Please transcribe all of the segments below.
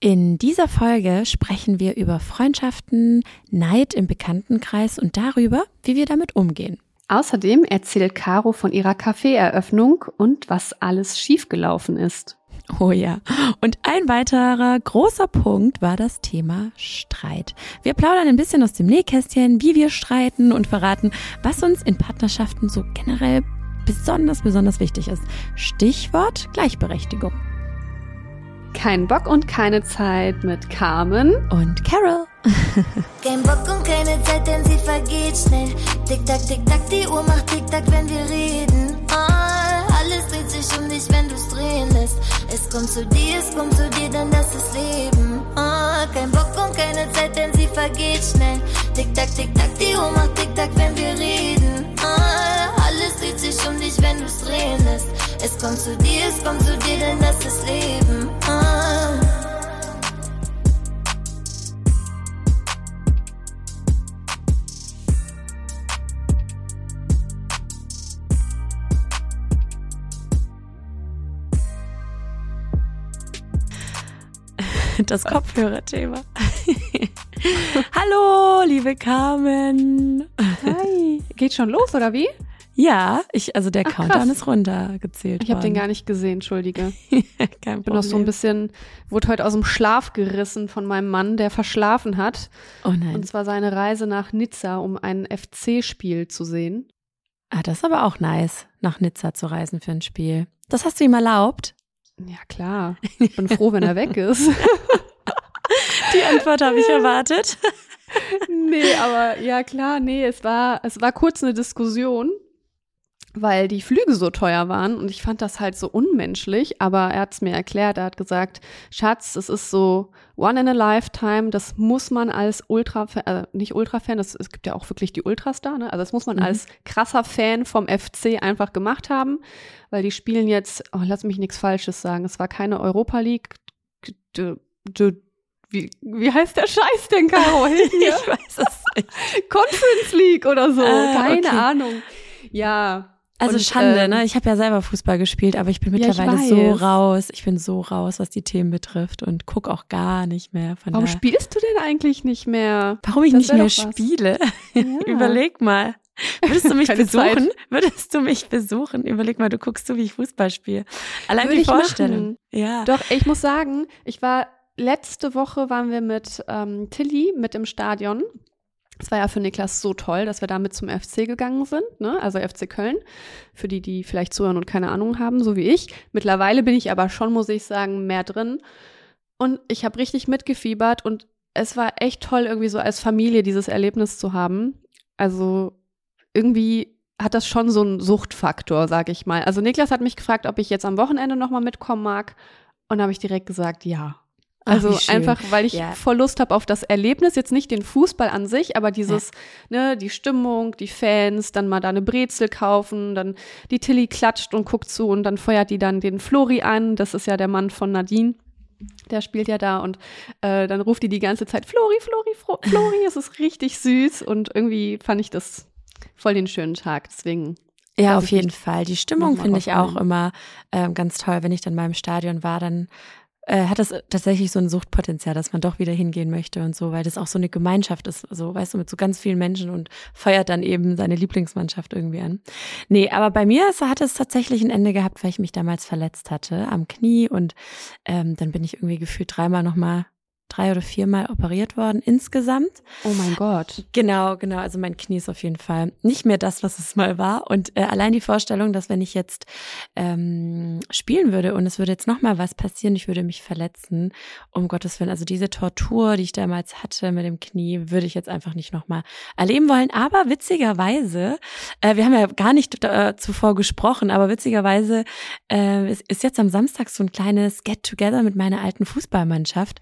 In dieser Folge sprechen wir über Freundschaften, Neid im Bekanntenkreis und darüber, wie wir damit umgehen. Außerdem erzählt Caro von ihrer Kaffeeeröffnung und was alles schiefgelaufen ist. Oh ja. Und ein weiterer großer Punkt war das Thema Streit. Wir plaudern ein bisschen aus dem Nähkästchen, wie wir streiten und verraten, was uns in Partnerschaften so generell besonders, besonders wichtig ist. Stichwort Gleichberechtigung. Kein Bock und keine Zeit mit Carmen und Carol. Kein Bock und keine Zeit, denn sie vergeht schnell. Tick tack, tick tack, die Uhr macht tick tack, wenn wir reden. Oh, alles dreht sich um dich, wenn du's drehen lässt. Es kommt zu dir, es kommt zu dir, denn das ist Leben. Oh, kein Bock und keine Zeit, denn sie vergeht schnell. Tick tack, tick tack, die Uhr macht tick tack, wenn wir reden. Oh, alles dreht sich um dich, wenn du's drehen lässt. Es kommt zu dir, es kommt zu dir, denn das ist Leben. Das Kopfhörerthema. Hallo, liebe Carmen. Hi. Geht schon los, oder wie? Ja, ich, also der Ach, Countdown ist runtergezählt. Ich habe den gar nicht gesehen, entschuldige. Kein Problem. Bin noch so ein bisschen, wurde heute aus dem Schlaf gerissen von meinem Mann, der verschlafen hat. Oh nein. Und zwar seine Reise nach Nizza, um ein FC-Spiel zu sehen. Ah, das ist aber auch nice, nach Nizza zu reisen für ein Spiel. Das hast du ihm erlaubt? Ja, klar. Ich bin froh, wenn er weg ist. Die Antwort habe ich erwartet. nee, aber ja klar, nee, es war, es war kurz eine Diskussion, weil die Flüge so teuer waren und ich fand das halt so unmenschlich, aber er hat es mir erklärt, er hat gesagt, Schatz, es ist so one in a lifetime, das muss man als Ultra, äh, nicht Ultra-Fan, es gibt ja auch wirklich die Ultras da, ne? also das muss man mhm. als krasser Fan vom FC einfach gemacht haben, weil die spielen jetzt, oh, lass mich nichts Falsches sagen, es war keine Europa League, wie, wie heißt der Scheiß denn, Caro? ich weiß es nicht. Conference League oder so, ah, keine okay. Ahnung. Ja, also und, Schande, ähm, ne? Ich habe ja selber Fußball gespielt, aber ich bin mittlerweile ja, ich so raus. Ich bin so raus, was die Themen betrifft und guck auch gar nicht mehr. Von Warum spielst du denn eigentlich nicht mehr? Warum ich das nicht mehr spiele? Ja. Überleg mal. Würdest du mich besuchen? Zeit. Würdest du mich besuchen? Überleg mal, du guckst so, wie ich Fußball spiele. Allein Würde die Vorstellung. Machen. Ja. Doch, ich muss sagen, ich war letzte Woche waren wir mit ähm, Tilly mit im Stadion es war ja für Niklas so toll, dass wir damit zum FC gegangen sind, ne? also FC Köln, für die, die vielleicht zuhören und keine Ahnung haben, so wie ich. Mittlerweile bin ich aber schon, muss ich sagen, mehr drin. Und ich habe richtig mitgefiebert und es war echt toll, irgendwie so als Familie dieses Erlebnis zu haben. Also irgendwie hat das schon so einen Suchtfaktor, sag ich mal. Also Niklas hat mich gefragt, ob ich jetzt am Wochenende nochmal mitkommen mag. Und habe ich direkt gesagt, ja. Also Ach, einfach, weil ich ja. voll Lust habe auf das Erlebnis, jetzt nicht den Fußball an sich, aber dieses, ja. ne, die Stimmung, die Fans, dann mal da eine Brezel kaufen, dann die Tilly klatscht und guckt zu und dann feuert die dann den Flori an, das ist ja der Mann von Nadine. Der spielt ja da und äh, dann ruft die die ganze Zeit Flori, Flori, Flo Flori. es ist richtig süß und irgendwie fand ich das voll den schönen Tag. Deswegen ja, auf jeden Fall. Die Stimmung finde ich auch immer äh, ganz toll. Wenn ich dann mal im Stadion war, dann äh, hat das tatsächlich so ein Suchtpotenzial, dass man doch wieder hingehen möchte und so, weil das auch so eine Gemeinschaft ist, so weißt du, mit so ganz vielen Menschen und feuert dann eben seine Lieblingsmannschaft irgendwie an. Nee, aber bei mir hat es tatsächlich ein Ende gehabt, weil ich mich damals verletzt hatte am Knie und ähm, dann bin ich irgendwie gefühlt dreimal nochmal drei oder viermal operiert worden insgesamt. Oh mein Gott. Genau, genau. Also mein Knie ist auf jeden Fall nicht mehr das, was es mal war. Und äh, allein die Vorstellung, dass wenn ich jetzt ähm, spielen würde und es würde jetzt noch mal was passieren, ich würde mich verletzen, um Gottes Willen. Also diese Tortur, die ich damals hatte mit dem Knie, würde ich jetzt einfach nicht noch mal erleben wollen. Aber witzigerweise, äh, wir haben ja gar nicht äh, zuvor gesprochen, aber witzigerweise äh, ist, ist jetzt am Samstag so ein kleines Get-Together mit meiner alten Fußballmannschaft.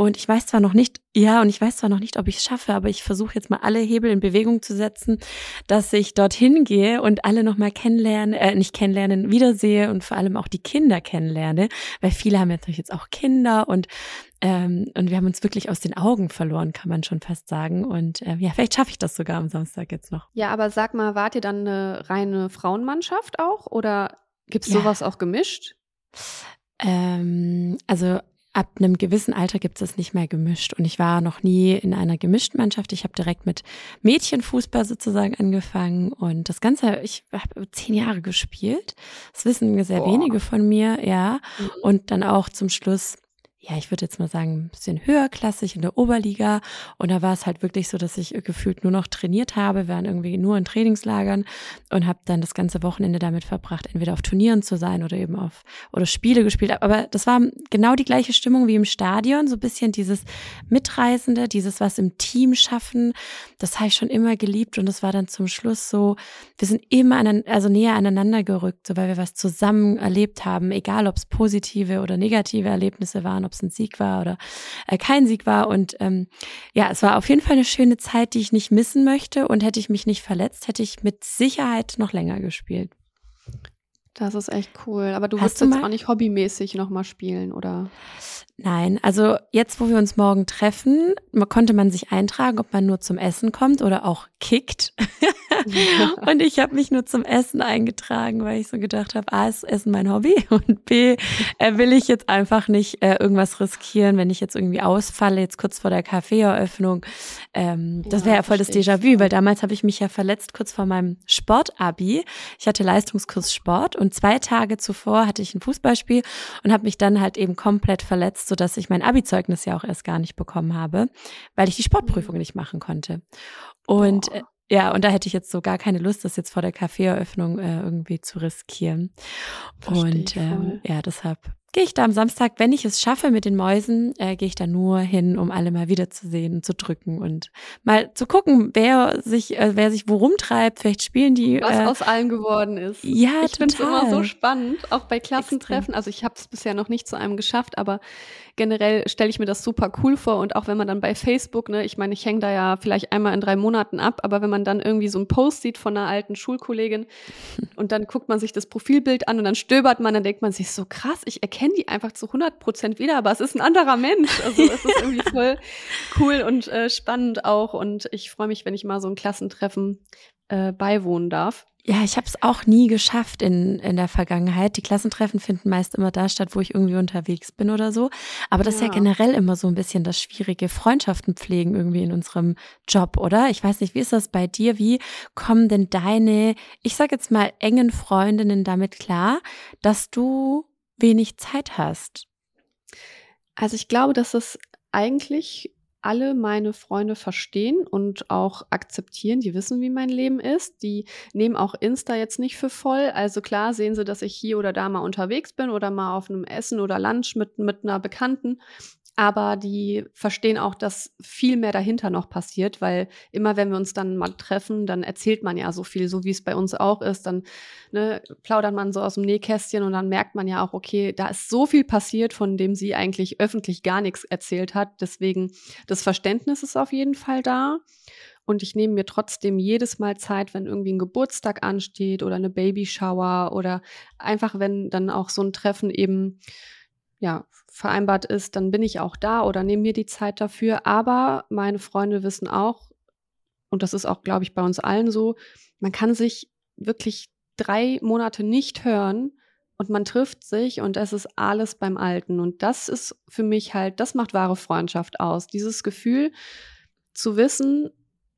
Und ich weiß zwar noch nicht, ja, und ich weiß zwar noch nicht, ob ich es schaffe, aber ich versuche jetzt mal alle Hebel in Bewegung zu setzen, dass ich dorthin gehe und alle nochmal kennenlerne, äh, nicht kennenlernen, wiedersehe und vor allem auch die Kinder kennenlerne, weil viele haben natürlich jetzt auch Kinder und ähm, und wir haben uns wirklich aus den Augen verloren, kann man schon fast sagen. Und äh, ja, vielleicht schaffe ich das sogar am Samstag jetzt noch. Ja, aber sag mal, wart ihr dann eine reine Frauenmannschaft auch oder gibt's ja. sowas auch gemischt? Ähm, also ab einem gewissen Alter gibt es nicht mehr gemischt. Und ich war noch nie in einer gemischten Mannschaft. Ich habe direkt mit Mädchenfußball sozusagen angefangen. Und das Ganze, ich habe zehn Jahre gespielt. Das wissen sehr Boah. wenige von mir, ja. Mhm. Und dann auch zum Schluss ja, ich würde jetzt mal sagen, ein bisschen höherklassig in der Oberliga. Und da war es halt wirklich so, dass ich gefühlt nur noch trainiert habe, waren irgendwie nur in Trainingslagern und habe dann das ganze Wochenende damit verbracht, entweder auf Turnieren zu sein oder eben auf oder Spiele gespielt. Aber das war genau die gleiche Stimmung wie im Stadion, so ein bisschen dieses Mitreisende, dieses was im Team schaffen. Das habe ich schon immer geliebt und das war dann zum Schluss so, wir sind immer an, also näher aneinander gerückt, so weil wir was zusammen erlebt haben, egal ob es positive oder negative Erlebnisse waren ob es ein Sieg war oder äh, kein Sieg war. Und ähm, ja, es war auf jeden Fall eine schöne Zeit, die ich nicht missen möchte. Und hätte ich mich nicht verletzt, hätte ich mit Sicherheit noch länger gespielt. Das ist echt cool. Aber du wirst jetzt auch nicht hobbymäßig nochmal spielen, oder? Nein, also jetzt, wo wir uns morgen treffen, konnte man sich eintragen, ob man nur zum Essen kommt oder auch kickt. und ich habe mich nur zum Essen eingetragen, weil ich so gedacht habe, A ist Essen mein Hobby und B äh, will ich jetzt einfach nicht äh, irgendwas riskieren, wenn ich jetzt irgendwie ausfalle, jetzt kurz vor der Kaffeeeröffnung. Ähm, das wäre ja voll das Déjà-vu, weil damals habe ich mich ja verletzt kurz vor meinem Sportabi. Ich hatte Leistungskurs Sport und zwei Tage zuvor hatte ich ein Fußballspiel und habe mich dann halt eben komplett verletzt so dass ich mein Abi-Zeugnis ja auch erst gar nicht bekommen habe, weil ich die Sportprüfung mhm. nicht machen konnte. Und äh, ja, und da hätte ich jetzt so gar keine Lust, das jetzt vor der Kaffeeeröffnung äh, irgendwie zu riskieren. Versteh und ähm, ja, deshalb gehe ich da am Samstag, wenn ich es schaffe mit den Mäusen, äh, gehe ich da nur hin, um alle mal wiederzusehen und zu drücken und mal zu gucken, wer sich, äh, wer sich worum treibt. Vielleicht spielen die. Was äh, aus allen geworden ist. Ja, ich finde es immer so spannend, auch bei Klassentreffen. Extrem. Also ich habe es bisher noch nicht zu einem geschafft, aber generell stelle ich mir das super cool vor und auch wenn man dann bei Facebook, ne, ich meine, ich hänge da ja vielleicht einmal in drei Monaten ab, aber wenn man dann irgendwie so ein Post sieht von einer alten Schulkollegin und dann guckt man sich das Profilbild an und dann stöbert man, dann denkt man sich so krass, ich erkenne erkenne die einfach zu 100 Prozent wieder, aber es ist ein anderer Mensch. Also es ist irgendwie voll cool und äh, spannend auch. Und ich freue mich, wenn ich mal so ein Klassentreffen äh, beiwohnen darf. Ja, ich habe es auch nie geschafft in, in der Vergangenheit. Die Klassentreffen finden meist immer da statt, wo ich irgendwie unterwegs bin oder so. Aber das ja. ist ja generell immer so ein bisschen das schwierige Freundschaften pflegen irgendwie in unserem Job, oder? Ich weiß nicht, wie ist das bei dir? Wie kommen denn deine, ich sag jetzt mal, engen Freundinnen damit klar, dass du wenig Zeit hast? Also ich glaube, dass es eigentlich alle meine Freunde verstehen und auch akzeptieren. Die wissen, wie mein Leben ist. Die nehmen auch Insta jetzt nicht für voll. Also klar sehen sie, dass ich hier oder da mal unterwegs bin oder mal auf einem Essen oder Lunch mit, mit einer Bekannten aber die verstehen auch, dass viel mehr dahinter noch passiert, weil immer wenn wir uns dann mal treffen, dann erzählt man ja so viel, so wie es bei uns auch ist, dann ne, plaudert man so aus dem Nähkästchen und dann merkt man ja auch, okay, da ist so viel passiert, von dem sie eigentlich öffentlich gar nichts erzählt hat. Deswegen das Verständnis ist auf jeden Fall da. Und ich nehme mir trotzdem jedes Mal Zeit, wenn irgendwie ein Geburtstag ansteht oder eine Babyshower oder einfach, wenn dann auch so ein Treffen eben ja, vereinbart ist, dann bin ich auch da oder nehme mir die Zeit dafür. Aber meine Freunde wissen auch, und das ist auch, glaube ich, bei uns allen so, man kann sich wirklich drei Monate nicht hören und man trifft sich und es ist alles beim Alten. Und das ist für mich halt, das macht wahre Freundschaft aus. Dieses Gefühl zu wissen,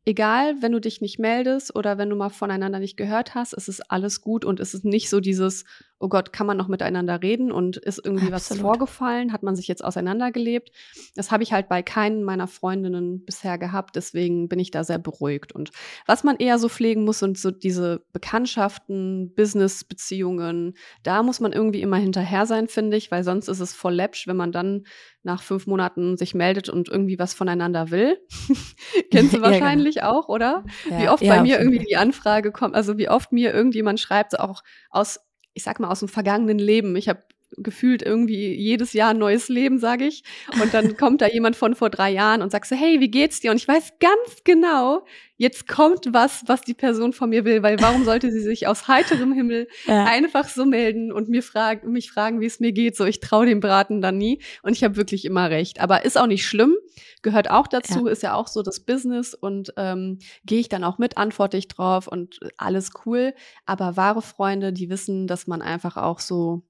egal, wenn du dich nicht meldest oder wenn du mal voneinander nicht gehört hast, es ist alles gut und es ist nicht so dieses, oh Gott, kann man noch miteinander reden und ist irgendwie Absolut. was vorgefallen, hat man sich jetzt auseinandergelebt. Das habe ich halt bei keinen meiner Freundinnen bisher gehabt, deswegen bin ich da sehr beruhigt. Und was man eher so pflegen muss, sind so diese Bekanntschaften, Business-Beziehungen, da muss man irgendwie immer hinterher sein, finde ich, weil sonst ist es voll läppsch, wenn man dann nach fünf Monaten sich meldet und irgendwie was voneinander will. Kennst du wahrscheinlich ja, genau. auch, oder? Ja, wie oft ja, bei mir irgendwie die Anfrage kommt, also wie oft mir irgendjemand schreibt, so auch aus ich sag mal, aus dem vergangenen Leben. Ich habe gefühlt irgendwie jedes Jahr ein neues Leben, sage ich. Und dann kommt da jemand von vor drei Jahren und sagt so, hey, wie geht's dir? Und ich weiß ganz genau, jetzt kommt was, was die Person von mir will, weil warum sollte sie sich aus heiterem Himmel ja. einfach so melden und mir fragen, mich fragen, wie es mir geht? So, ich traue dem Braten dann nie. Und ich habe wirklich immer recht. Aber ist auch nicht schlimm, gehört auch dazu, ja. ist ja auch so das Business und ähm, gehe ich dann auch mit, antworte ich drauf und alles cool. Aber wahre Freunde, die wissen, dass man einfach auch so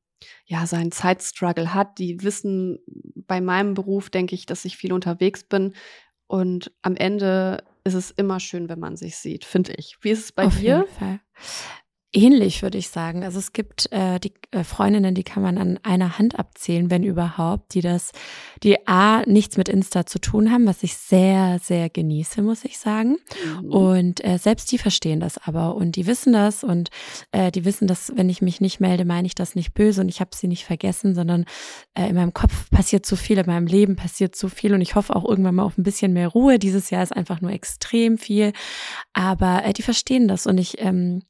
ja, seinen Zeitstruggle hat. Die wissen bei meinem Beruf, denke ich, dass ich viel unterwegs bin. Und am Ende ist es immer schön, wenn man sich sieht, finde ich. Wie ist es bei Auf dir? Jeden Fall. Ähnlich würde ich sagen. Also es gibt äh, die äh, Freundinnen, die kann man an einer Hand abzählen, wenn überhaupt, die das, die A, nichts mit Insta zu tun haben, was ich sehr, sehr genieße, muss ich sagen. Mhm. Und äh, selbst die verstehen das aber und die wissen das und äh, die wissen, dass wenn ich mich nicht melde, meine ich das nicht böse und ich habe sie nicht vergessen, sondern äh, in meinem Kopf passiert so viel, in meinem Leben passiert so viel und ich hoffe auch irgendwann mal auf ein bisschen mehr Ruhe. Dieses Jahr ist einfach nur extrem viel, aber äh, die verstehen das und ich ähm,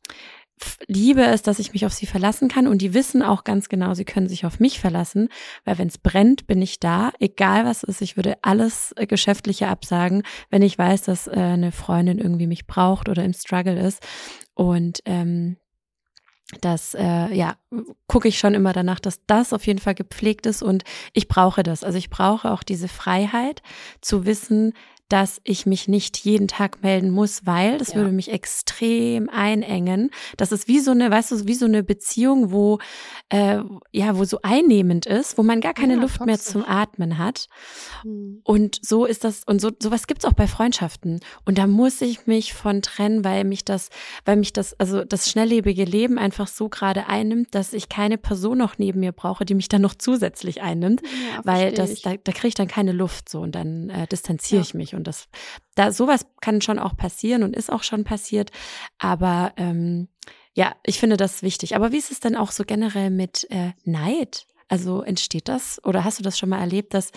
liebe es, dass ich mich auf sie verlassen kann und die wissen auch ganz genau, sie können sich auf mich verlassen, weil wenn es brennt, bin ich da, egal was ist. Ich würde alles äh, Geschäftliche absagen, wenn ich weiß, dass äh, eine Freundin irgendwie mich braucht oder im Struggle ist. Und ähm, das, äh, ja, gucke ich schon immer danach, dass das auf jeden Fall gepflegt ist und ich brauche das. Also ich brauche auch diese Freiheit zu wissen, dass ich mich nicht jeden Tag melden muss, weil das ja. würde mich extrem einengen. Das ist wie so eine, weißt du, wie so eine Beziehung, wo äh, ja, wo so einnehmend ist, wo man gar keine ja, Luft toxisch. mehr zum Atmen hat. Mhm. Und so ist das und so sowas gibt's auch bei Freundschaften. Und da muss ich mich von trennen, weil mich das, weil mich das, also das schnelllebige Leben einfach so gerade einnimmt, dass ich keine Person noch neben mir brauche, die mich dann noch zusätzlich einnimmt, ja, weil das, da, da kriege ich dann keine Luft so und dann äh, distanziere ich mich und das, da sowas kann schon auch passieren und ist auch schon passiert. Aber ähm, ja, ich finde das wichtig. Aber wie ist es denn auch so generell mit äh, Neid? Also entsteht das oder hast du das schon mal erlebt, dass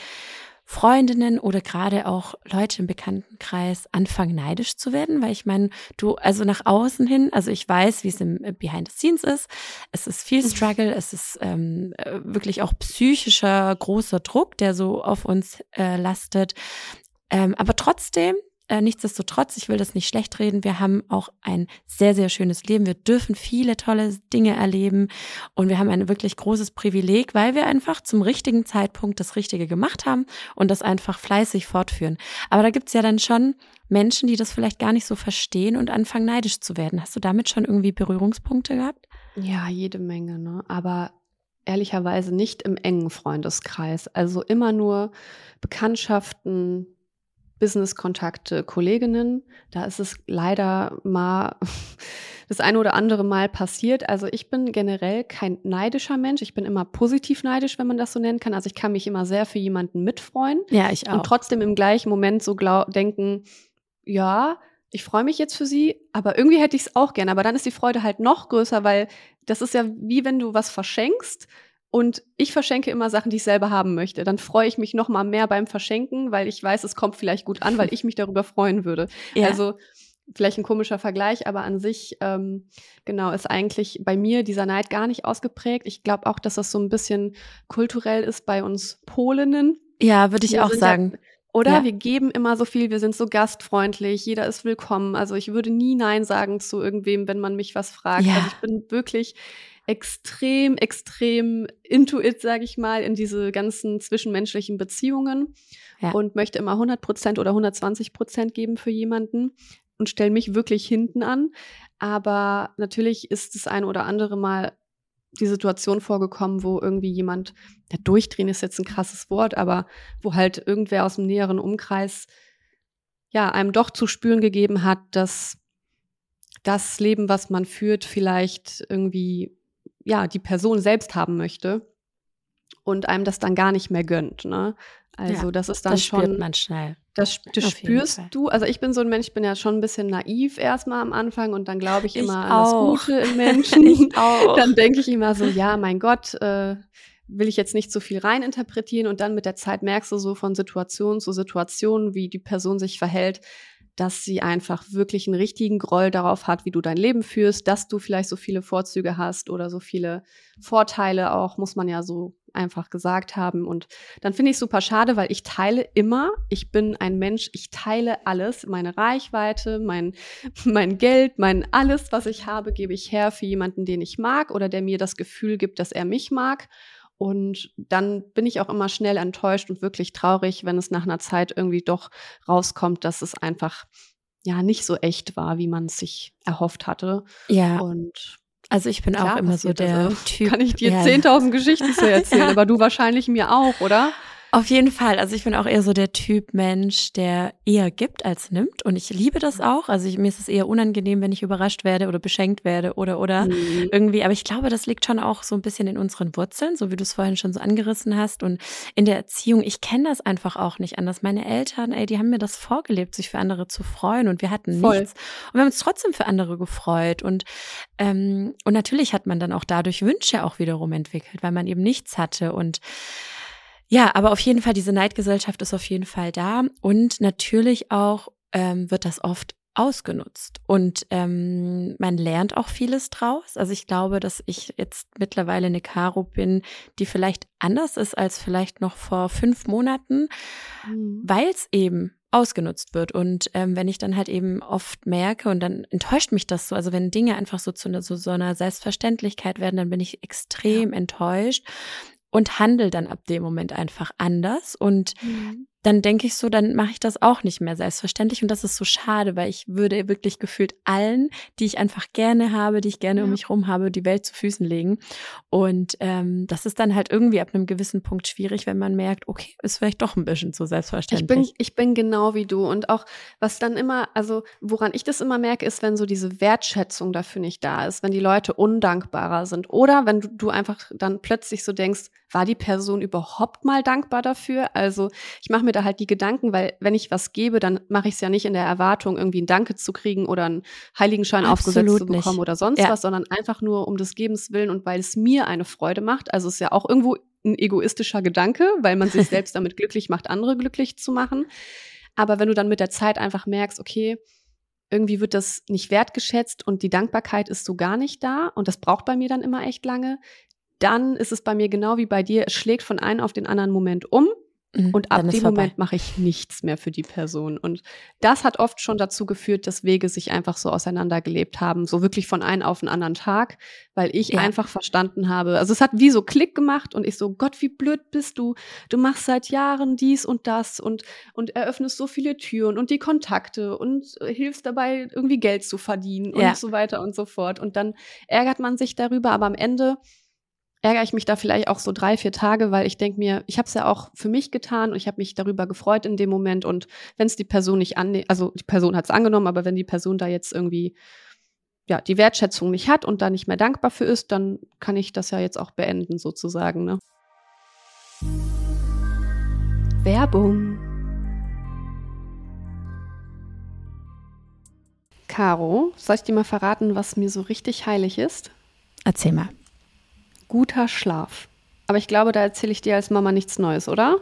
Freundinnen oder gerade auch Leute im Bekanntenkreis anfangen neidisch zu werden, weil ich meine, du also nach außen hin, also ich weiß, wie es im äh, Behind the Scenes ist. Es ist viel mhm. Struggle, es ist ähm, äh, wirklich auch psychischer großer Druck, der so auf uns äh, lastet. Ähm, aber trotzdem, äh, nichtsdestotrotz, ich will das nicht schlecht reden, wir haben auch ein sehr, sehr schönes Leben. Wir dürfen viele tolle Dinge erleben und wir haben ein wirklich großes Privileg, weil wir einfach zum richtigen Zeitpunkt das Richtige gemacht haben und das einfach fleißig fortführen. Aber da gibt's ja dann schon Menschen, die das vielleicht gar nicht so verstehen und anfangen neidisch zu werden. Hast du damit schon irgendwie Berührungspunkte gehabt? Ja, jede Menge, ne? Aber ehrlicherweise nicht im engen Freundeskreis. Also immer nur Bekanntschaften, Business-Kontakte, Kolleginnen. Da ist es leider mal das eine oder andere Mal passiert. Also ich bin generell kein neidischer Mensch. Ich bin immer positiv neidisch, wenn man das so nennen kann. Also ich kann mich immer sehr für jemanden mitfreuen. Ja, ich auch. Und trotzdem im gleichen Moment so denken, ja, ich freue mich jetzt für sie, aber irgendwie hätte ich es auch gerne. Aber dann ist die Freude halt noch größer, weil das ist ja wie wenn du was verschenkst und ich verschenke immer Sachen, die ich selber haben möchte. Dann freue ich mich noch mal mehr beim Verschenken, weil ich weiß, es kommt vielleicht gut an, weil ich mich darüber freuen würde. Ja. Also vielleicht ein komischer Vergleich, aber an sich ähm, genau ist eigentlich bei mir dieser Neid gar nicht ausgeprägt. Ich glaube auch, dass das so ein bisschen kulturell ist bei uns Polinnen. Ja, würde ich wir auch sagen. Ja, oder ja. wir geben immer so viel, wir sind so gastfreundlich, jeder ist willkommen. Also ich würde nie Nein sagen zu irgendwem, wenn man mich was fragt. Ja. Also ich bin wirklich extrem, extrem intuit, sage ich mal, in diese ganzen zwischenmenschlichen Beziehungen ja. und möchte immer 100 Prozent oder 120 Prozent geben für jemanden und stelle mich wirklich hinten an. Aber natürlich ist das eine oder andere Mal die Situation vorgekommen, wo irgendwie jemand, der durchdrehen ist jetzt ein krasses Wort, aber wo halt irgendwer aus dem näheren Umkreis ja einem doch zu spüren gegeben hat, dass das Leben, was man führt, vielleicht irgendwie ja, die Person selbst haben möchte und einem das dann gar nicht mehr gönnt. Ne? Also ja, das ist dann das schon. Das spürt man schnell. Das, das spürst du. Also ich bin so ein Mensch, ich bin ja schon ein bisschen naiv erstmal am Anfang und dann glaube ich immer ich an das Gute im Menschen. Dann denke ich immer so, ja, mein Gott, äh, will ich jetzt nicht so viel reininterpretieren und dann mit der Zeit merkst du so von Situation zu Situation, wie die Person sich verhält, dass sie einfach wirklich einen richtigen Groll darauf hat, wie du dein Leben führst, dass du vielleicht so viele Vorzüge hast oder so viele Vorteile auch, muss man ja so einfach gesagt haben. Und dann finde ich super schade, weil ich teile immer, ich bin ein Mensch, ich teile alles, meine Reichweite, mein, mein Geld, mein alles, was ich habe, gebe ich her für jemanden, den ich mag oder der mir das Gefühl gibt, dass er mich mag. Und dann bin ich auch immer schnell enttäuscht und wirklich traurig, wenn es nach einer Zeit irgendwie doch rauskommt, dass es einfach ja nicht so echt war, wie man es sich erhofft hatte. Ja. Und Also ich bin Klar, auch immer so der Typ. Kann ich dir ja. 10.000 Geschichten zu erzählen, aber du wahrscheinlich mir auch, oder? Auf jeden Fall. Also ich bin auch eher so der Typ Mensch, der eher gibt als nimmt. Und ich liebe das auch. Also ich, mir ist es eher unangenehm, wenn ich überrascht werde oder beschenkt werde oder oder mhm. irgendwie. Aber ich glaube, das liegt schon auch so ein bisschen in unseren Wurzeln, so wie du es vorhin schon so angerissen hast. Und in der Erziehung, ich kenne das einfach auch nicht anders. Meine Eltern, ey, die haben mir das vorgelebt, sich für andere zu freuen. Und wir hatten Voll. nichts. Und wir haben uns trotzdem für andere gefreut. Und, ähm, und natürlich hat man dann auch dadurch Wünsche auch wiederum entwickelt, weil man eben nichts hatte. Und ja, aber auf jeden Fall, diese Neidgesellschaft ist auf jeden Fall da. Und natürlich auch ähm, wird das oft ausgenutzt. Und ähm, man lernt auch vieles draus. Also ich glaube, dass ich jetzt mittlerweile eine Caro bin, die vielleicht anders ist als vielleicht noch vor fünf Monaten, mhm. weil es eben ausgenutzt wird. Und ähm, wenn ich dann halt eben oft merke, und dann enttäuscht mich das so, also wenn Dinge einfach so zu einer, so, so einer Selbstverständlichkeit werden, dann bin ich extrem ja. enttäuscht und handle dann ab dem Moment einfach anders. Und mhm dann denke ich so, dann mache ich das auch nicht mehr selbstverständlich. Und das ist so schade, weil ich würde wirklich gefühlt allen, die ich einfach gerne habe, die ich gerne ja. um mich rum habe, die Welt zu Füßen legen. Und ähm, das ist dann halt irgendwie ab einem gewissen Punkt schwierig, wenn man merkt, okay, ist vielleicht doch ein bisschen zu selbstverständlich. Ich bin, ich bin genau wie du. Und auch, was dann immer, also woran ich das immer merke, ist, wenn so diese Wertschätzung dafür nicht da ist, wenn die Leute undankbarer sind. Oder wenn du, du einfach dann plötzlich so denkst, war die Person überhaupt mal dankbar dafür? Also ich mache mir da halt die Gedanken, weil wenn ich was gebe, dann mache ich es ja nicht in der Erwartung, irgendwie ein Danke zu kriegen oder einen Heiligenschein Absolut aufgesetzt zu bekommen nicht. oder sonst ja. was, sondern einfach nur um des Gebens willen und weil es mir eine Freude macht. Also es ist ja auch irgendwo ein egoistischer Gedanke, weil man sich selbst damit glücklich macht, andere glücklich zu machen. Aber wenn du dann mit der Zeit einfach merkst, okay, irgendwie wird das nicht wertgeschätzt und die Dankbarkeit ist so gar nicht da und das braucht bei mir dann immer echt lange, dann ist es bei mir genau wie bei dir, es schlägt von einem auf den anderen Moment um. Mhm, und ab dem Moment mache ich nichts mehr für die Person. Und das hat oft schon dazu geführt, dass Wege sich einfach so auseinandergelebt haben, so wirklich von einem auf den anderen Tag, weil ich ja. einfach verstanden habe. Also es hat wie so Klick gemacht und ich so, Gott, wie blöd bist du? Du machst seit Jahren dies und das und, und eröffnest so viele Türen und die Kontakte und hilfst dabei, irgendwie Geld zu verdienen ja. und so weiter und so fort. Und dann ärgert man sich darüber, aber am Ende ärgere ich mich da vielleicht auch so drei, vier Tage, weil ich denke mir, ich habe es ja auch für mich getan und ich habe mich darüber gefreut in dem Moment. Und wenn es die Person nicht annimmt, also die Person hat es angenommen, aber wenn die Person da jetzt irgendwie ja die Wertschätzung nicht hat und da nicht mehr dankbar für ist, dann kann ich das ja jetzt auch beenden sozusagen. Ne? Werbung. Caro, soll ich dir mal verraten, was mir so richtig heilig ist? Erzähl mal guter Schlaf. Aber ich glaube, da erzähle ich dir als Mama nichts Neues, oder?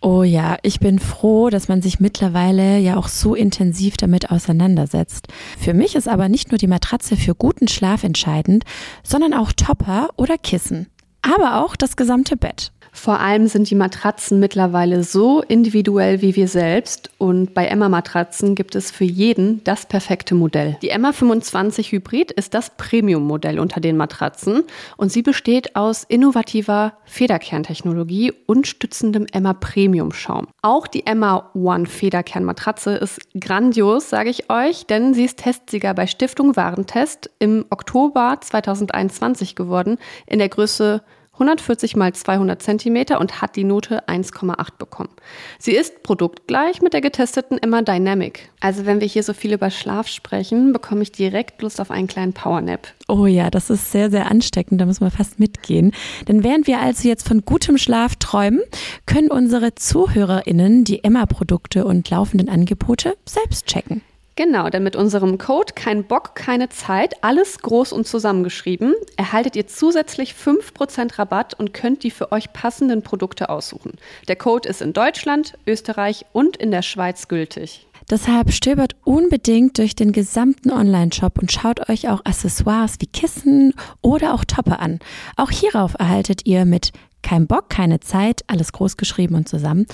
Oh ja, ich bin froh, dass man sich mittlerweile ja auch so intensiv damit auseinandersetzt. Für mich ist aber nicht nur die Matratze für guten Schlaf entscheidend, sondern auch Topper oder Kissen. Aber auch das gesamte Bett. Vor allem sind die Matratzen mittlerweile so individuell wie wir selbst und bei Emma Matratzen gibt es für jeden das perfekte Modell. Die Emma 25 Hybrid ist das Premium-Modell unter den Matratzen und sie besteht aus innovativer Federkerntechnologie und stützendem Emma Premium Schaum. Auch die Emma One Federkernmatratze ist grandios, sage ich euch, denn sie ist Testsieger bei Stiftung Warentest im Oktober 2021 geworden in der Größe 140 mal 200 Zentimeter und hat die Note 1,8 bekommen. Sie ist produktgleich mit der getesteten Emma Dynamic. Also wenn wir hier so viel über Schlaf sprechen, bekomme ich direkt Lust auf einen kleinen Powernap. Oh ja, das ist sehr, sehr ansteckend, da müssen wir fast mitgehen. Denn während wir also jetzt von gutem Schlaf träumen, können unsere ZuhörerInnen die Emma-Produkte und laufenden Angebote selbst checken. Genau, denn mit unserem Code kein Bock, keine Zeit, alles groß und zusammengeschrieben, erhaltet ihr zusätzlich 5% Rabatt und könnt die für euch passenden Produkte aussuchen. Der Code ist in Deutschland, Österreich und in der Schweiz gültig. Deshalb stöbert unbedingt durch den gesamten Online-Shop und schaut euch auch Accessoires wie Kissen oder auch Topper an. Auch hierauf erhaltet ihr mit kein Bock, keine Zeit, alles groß geschrieben und zusammen.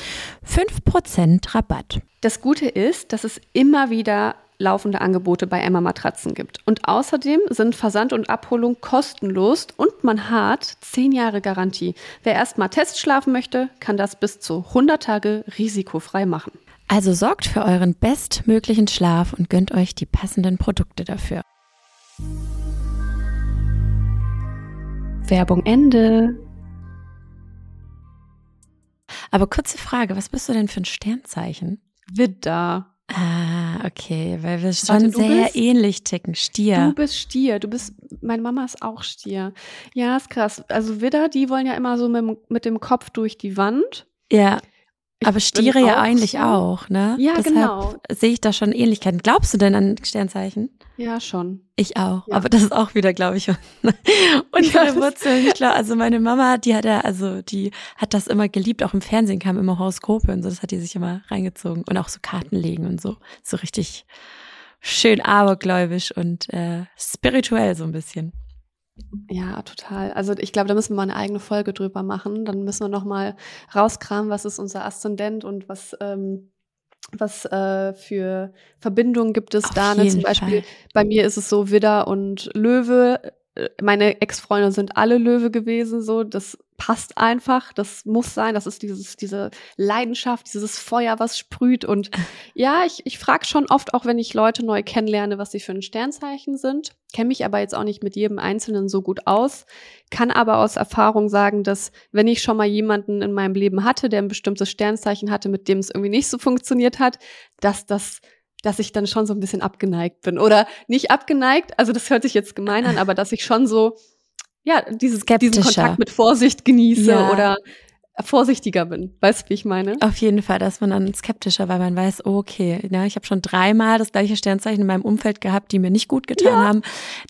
5% Rabatt. Das Gute ist, dass es immer wieder laufende Angebote bei Emma Matratzen gibt. Und außerdem sind Versand und Abholung kostenlos und man hat 10 Jahre Garantie. Wer erstmal Testschlafen möchte, kann das bis zu 100 Tage risikofrei machen. Also sorgt für euren bestmöglichen Schlaf und gönnt euch die passenden Produkte dafür. Werbung Ende. Aber kurze Frage, was bist du denn für ein Sternzeichen? Widder. Ah, okay, weil wir schon Warte, sehr bist- ähnlich ticken. Stier. Du bist Stier. Du bist, meine Mama ist auch Stier. Ja, ist krass. Also Widder, die wollen ja immer so mit, dem- mit dem Kopf durch die Wand. ja, Ich aber Stiere ja eigentlich so. auch, ne? Ja, Deshalb genau. sehe ich da schon Ähnlichkeiten. Glaubst du denn an Sternzeichen? Ja, schon. Ich auch. Ja. Aber das ist auch wieder, glaube ich, Ja, das- Wurzeln. Ich glaube, also meine Mama, die hat ja, also die hat das immer geliebt. Auch im Fernsehen kamen immer Horoskope und so. Das hat die sich immer reingezogen. Und auch so Karten legen und so. So richtig schön abergläubisch und äh, spirituell so ein bisschen. Ja, total. Also ich glaube, da müssen wir mal eine eigene Folge drüber machen. Dann müssen wir noch mal rauskramen, was ist unser Aszendent und was ähm, was äh, für Verbindungen gibt es Auf da. Ne? Zum Beispiel Fall. bei mir ist es so Widder und Löwe. Äh, Meine Ex-Freunde sind alle Löwe gewesen. So, das passt einfach. Das muss sein. Das ist dieses diese Leidenschaft, dieses Feuer, was sprüht. Und ja, ich, ich frage schon oft, auch wenn ich Leute neu kennenlerne, was sie für ein Sternzeichen sind. Kenne mich aber jetzt auch nicht mit jedem Einzelnen so gut aus. Kann aber aus Erfahrung sagen, dass wenn ich schon mal jemanden in meinem Leben hatte, der ein bestimmtes Sternzeichen hatte, mit dem es irgendwie nicht so funktioniert hat, dass das dass ich dann schon so ein bisschen abgeneigt bin. Oder nicht abgeneigt, also das hört sich jetzt gemein an, aber dass ich schon so, ja, dieses, diesen. Kontakt mit Vorsicht genieße Ja. oder vorsichtiger bin. Weißt du, wie ich meine? Auf jeden Fall, dass man dann skeptischer, weil man weiß, oh, okay, ja, ich habe schon dreimal das gleiche Sternzeichen in meinem Umfeld gehabt, die mir nicht gut getan haben.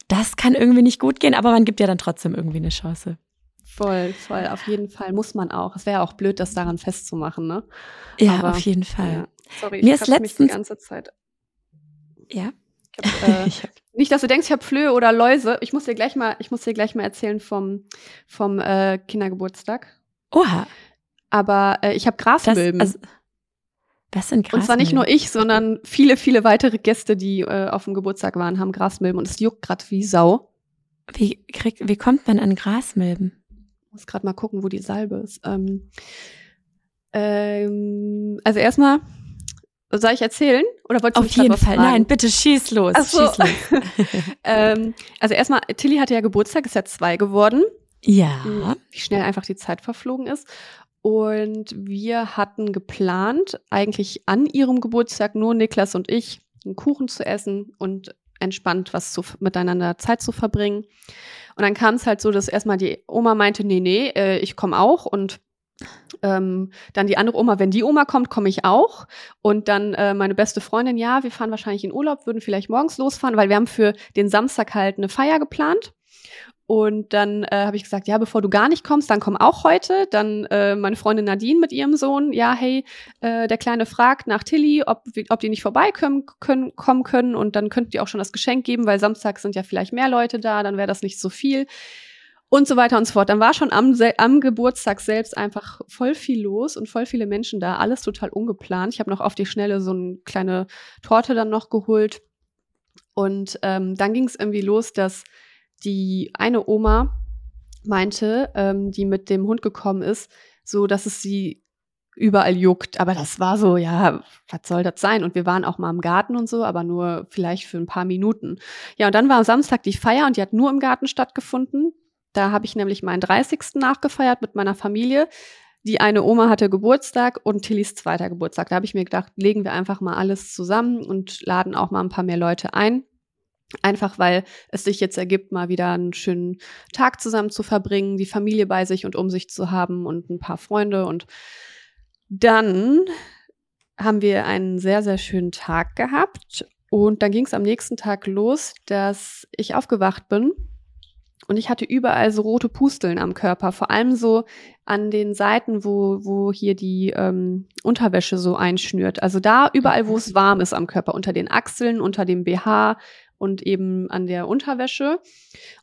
Das kann irgendwie nicht gut gehen, aber man gibt ja dann trotzdem irgendwie eine Chance. Voll, voll, auf jeden Fall. Muss man auch. Es wäre ja auch blöd, das daran festzumachen, ne? Ja, Aber, auf jeden Fall. Ja. Sorry, Mir ich ist quatsch mich die ganze Zeit. Ja. Ich hab, äh, nicht, dass du denkst, ich habe Flöhe oder Läuse. Ich muss dir gleich mal, ich muss dir gleich mal erzählen vom, vom äh, Kindergeburtstag. Oha, Aber äh, ich habe das, Grasmilben. also, was sind Grasmilben? Und zwar nicht nur ich, sondern viele, viele weitere Gäste, die äh, auf dem Geburtstag waren, haben Grasmilben und es juckt gerade wie Sau. Wie, krieg, wie kommt man an Grasmilben? Ich muss gerade mal gucken, wo die Salbe ist. Ähm, ähm, also erstmal, soll ich erzählen? Oder wolltest du Auf jeden Fall. fragen? Nein, bitte schieß los. Ach so. Schieß los. ähm, also erstmal, Tilly hatte ja Geburtstag, ist ja zwei geworden. ja. Wie schnell einfach die Zeit verflogen ist. Und wir hatten geplant, eigentlich an ihrem Geburtstag nur Niklas und ich einen Kuchen zu essen und entspannt was zu, miteinander Zeit zu verbringen. Und dann kam es halt so, dass erstmal die Oma meinte, nee, nee, äh, ich komme auch. Und ähm, dann die andere Oma, wenn die Oma kommt, komme ich auch. Und dann äh, meine beste Freundin, ja, wir fahren wahrscheinlich in Urlaub, würden vielleicht morgens losfahren, weil wir haben für den Samstag halt eine Feier geplant. Und dann äh, habe ich gesagt, ja, bevor du gar nicht kommst, dann komm auch heute. Dann äh, meine Freundin Nadine mit ihrem Sohn, ja, hey, äh, der Kleine fragt nach Tilly, ob, ob die nicht vorbeikommen können, kommen können. Und dann könnten die auch schon das Geschenk geben, weil Samstag sind ja vielleicht mehr Leute da, dann wäre das nicht so viel. Und so weiter und so fort. Dann war schon am, am Geburtstag selbst einfach voll viel los und voll viele Menschen da. Alles total ungeplant. Ich habe noch auf die Schnelle so eine kleine Torte dann noch geholt. Und ähm, dann ging es irgendwie los, dass die eine Oma meinte, ähm, die mit dem Hund gekommen ist, so dass es sie überall juckt. Aber das war so, ja, was soll das sein? Und wir waren auch mal im Garten und so, aber nur vielleicht für ein paar Minuten. Ja, und dann war am Samstag die Feier und die hat nur im Garten stattgefunden. Da habe ich nämlich meinen 30. nachgefeiert mit meiner Familie. Die eine Oma hatte Geburtstag und Tillys zweiter Geburtstag. Da habe ich mir gedacht, legen wir einfach mal alles zusammen und laden auch mal ein paar mehr Leute ein. Einfach weil es sich jetzt ergibt, mal wieder einen schönen Tag zusammen zu verbringen, die Familie bei sich und um sich zu haben und ein paar Freunde. Und dann haben wir einen sehr, sehr schönen Tag gehabt. Und dann ging es am nächsten Tag los, dass ich aufgewacht bin und ich hatte überall so rote Pusteln am Körper, vor allem so an den Seiten, wo, wo hier die ähm, Unterwäsche so einschnürt. Also da überall, wo es warm ist am Körper, unter den Achseln, unter dem BH und eben an der Unterwäsche.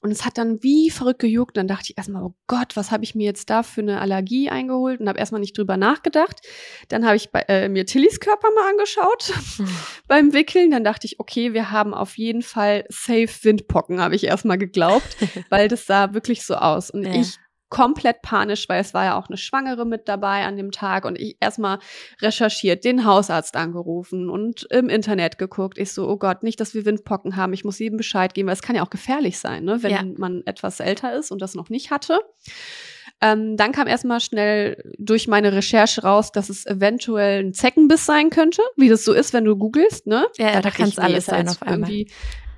Und es hat dann wie verrückt gejuckt. Dann dachte ich erstmal, oh Gott, was habe ich mir jetzt da für eine Allergie eingeholt? Und habe erstmal nicht drüber nachgedacht. Dann habe ich bei, äh, mir Tillys Körper mal angeschaut beim Wickeln. Dann dachte ich, okay, wir haben auf jeden Fall safe Windpocken, habe ich erstmal geglaubt, weil das sah wirklich so aus. Und Ja. ich komplett panisch, weil es war ja auch eine Schwangere mit dabei an dem Tag und ich erstmal recherchiert, den Hausarzt angerufen und im Internet geguckt. Ich so, oh Gott, nicht, dass wir Windpocken haben. Ich muss jedem Bescheid geben, weil es kann ja auch gefährlich sein, ne, wenn Ja. man etwas älter ist und das noch nicht hatte. Ähm, dann kam erstmal schnell durch meine Recherche raus, dass es eventuell ein Zeckenbiss sein könnte, wie das so ist, wenn du googelst, ne? Ja, da kann's ich, nee, alles sein auf einmal.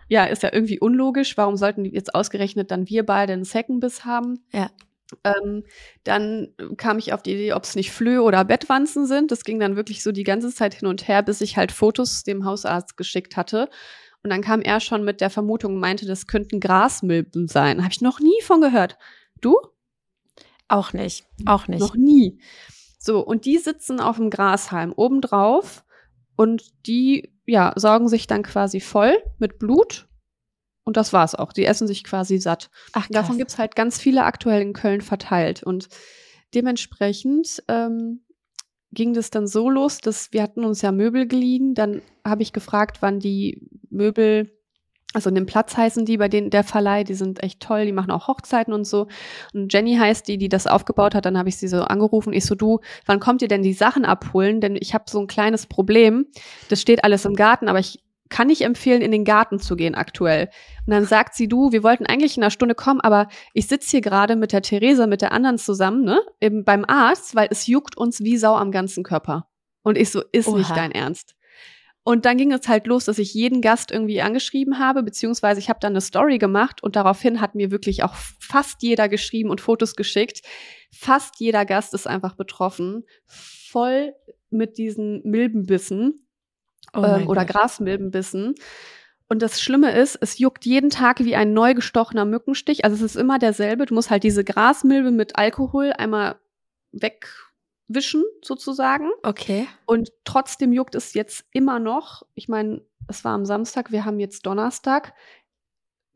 Ja, ist ja irgendwie unlogisch. Warum sollten die jetzt ausgerechnet dann wir beide einen Zeckenbiss haben? Ja. Ähm, dann kam ich auf die Idee, ob es nicht Flöhe oder Bettwanzen sind. Das ging dann wirklich so die ganze Zeit hin und her, bis ich halt Fotos dem Hausarzt geschickt hatte. Und dann kam er schon mit der Vermutung und meinte, das könnten Grasmilben sein. Habe ich noch nie von gehört. Du? Auch nicht. Auch nicht. Noch nie. So, und die sitzen auf dem Grashalm obendrauf und die, ja, saugen sich dann quasi voll mit Blut. Und das war's auch. Die essen sich quasi satt. Ach, Und Davon krass. gibt's halt ganz viele aktuell in Köln verteilt. Und dementsprechend ähm, ging das dann so los, dass wir hatten uns ja Möbel geliehen. Dann habe ich gefragt, wann die Möbel, also in dem Platz heißen die, bei denen der Verleih, die sind echt toll, die machen auch Hochzeiten und so. Und Jenny heißt die, die das aufgebaut hat. Dann habe ich sie so angerufen. Ich so, du, wann kommt ihr denn die Sachen abholen? Denn ich habe so ein kleines Problem. Das steht alles im Garten, aber ich kann nicht empfehlen, in den Garten zu gehen aktuell. Und dann sagt sie, du, wir wollten eigentlich in einer Stunde kommen, aber ich sitze hier gerade mit der Theresa, mit der anderen zusammen, ne, eben beim Arzt, weil es juckt uns wie Sau am ganzen Körper. Und ich so, ist nicht Oha. dein Ernst. Und dann ging es halt los, dass ich jeden Gast irgendwie angeschrieben habe, beziehungsweise ich habe dann eine Story gemacht und daraufhin hat mir wirklich auch fast jeder geschrieben und Fotos geschickt. Fast jeder Gast ist einfach betroffen, voll mit diesen Milbenbissen Oh ähm, oder Gott. Grasmilbenbissen. Und das Schlimme ist, es juckt jeden Tag wie ein neu gestochener Mückenstich. Also es ist immer derselbe. Du musst halt diese Grasmilbe mit Alkohol einmal wegwischen, sozusagen. Okay. Und trotzdem juckt es jetzt immer noch. Ich meine, es war am Samstag, wir haben jetzt Donnerstag.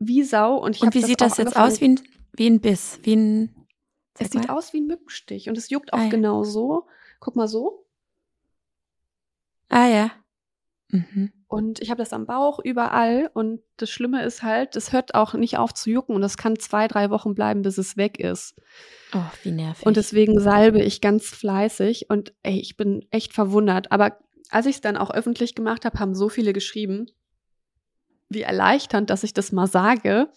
Wie Sau. Und, ich Und wie sieht auch das jetzt aus? Wie ein, wie ein Biss? Wie ein. Es sieht aus wie ein Mückenstich. Und es juckt auch Ah, ja. genau so. Guck mal so. Ah ja. Mhm. Und ich habe das am Bauch überall. Und das Schlimme ist halt, es hört auch nicht auf zu jucken. Und das kann zwei, drei Wochen bleiben, bis es weg ist. Oh, wie nervig. Und deswegen salbe ich ganz fleißig. Und ey, ich bin echt verwundert. Aber als ich es dann auch öffentlich gemacht habe, haben so viele geschrieben, wie erleichternd, dass ich das mal sage,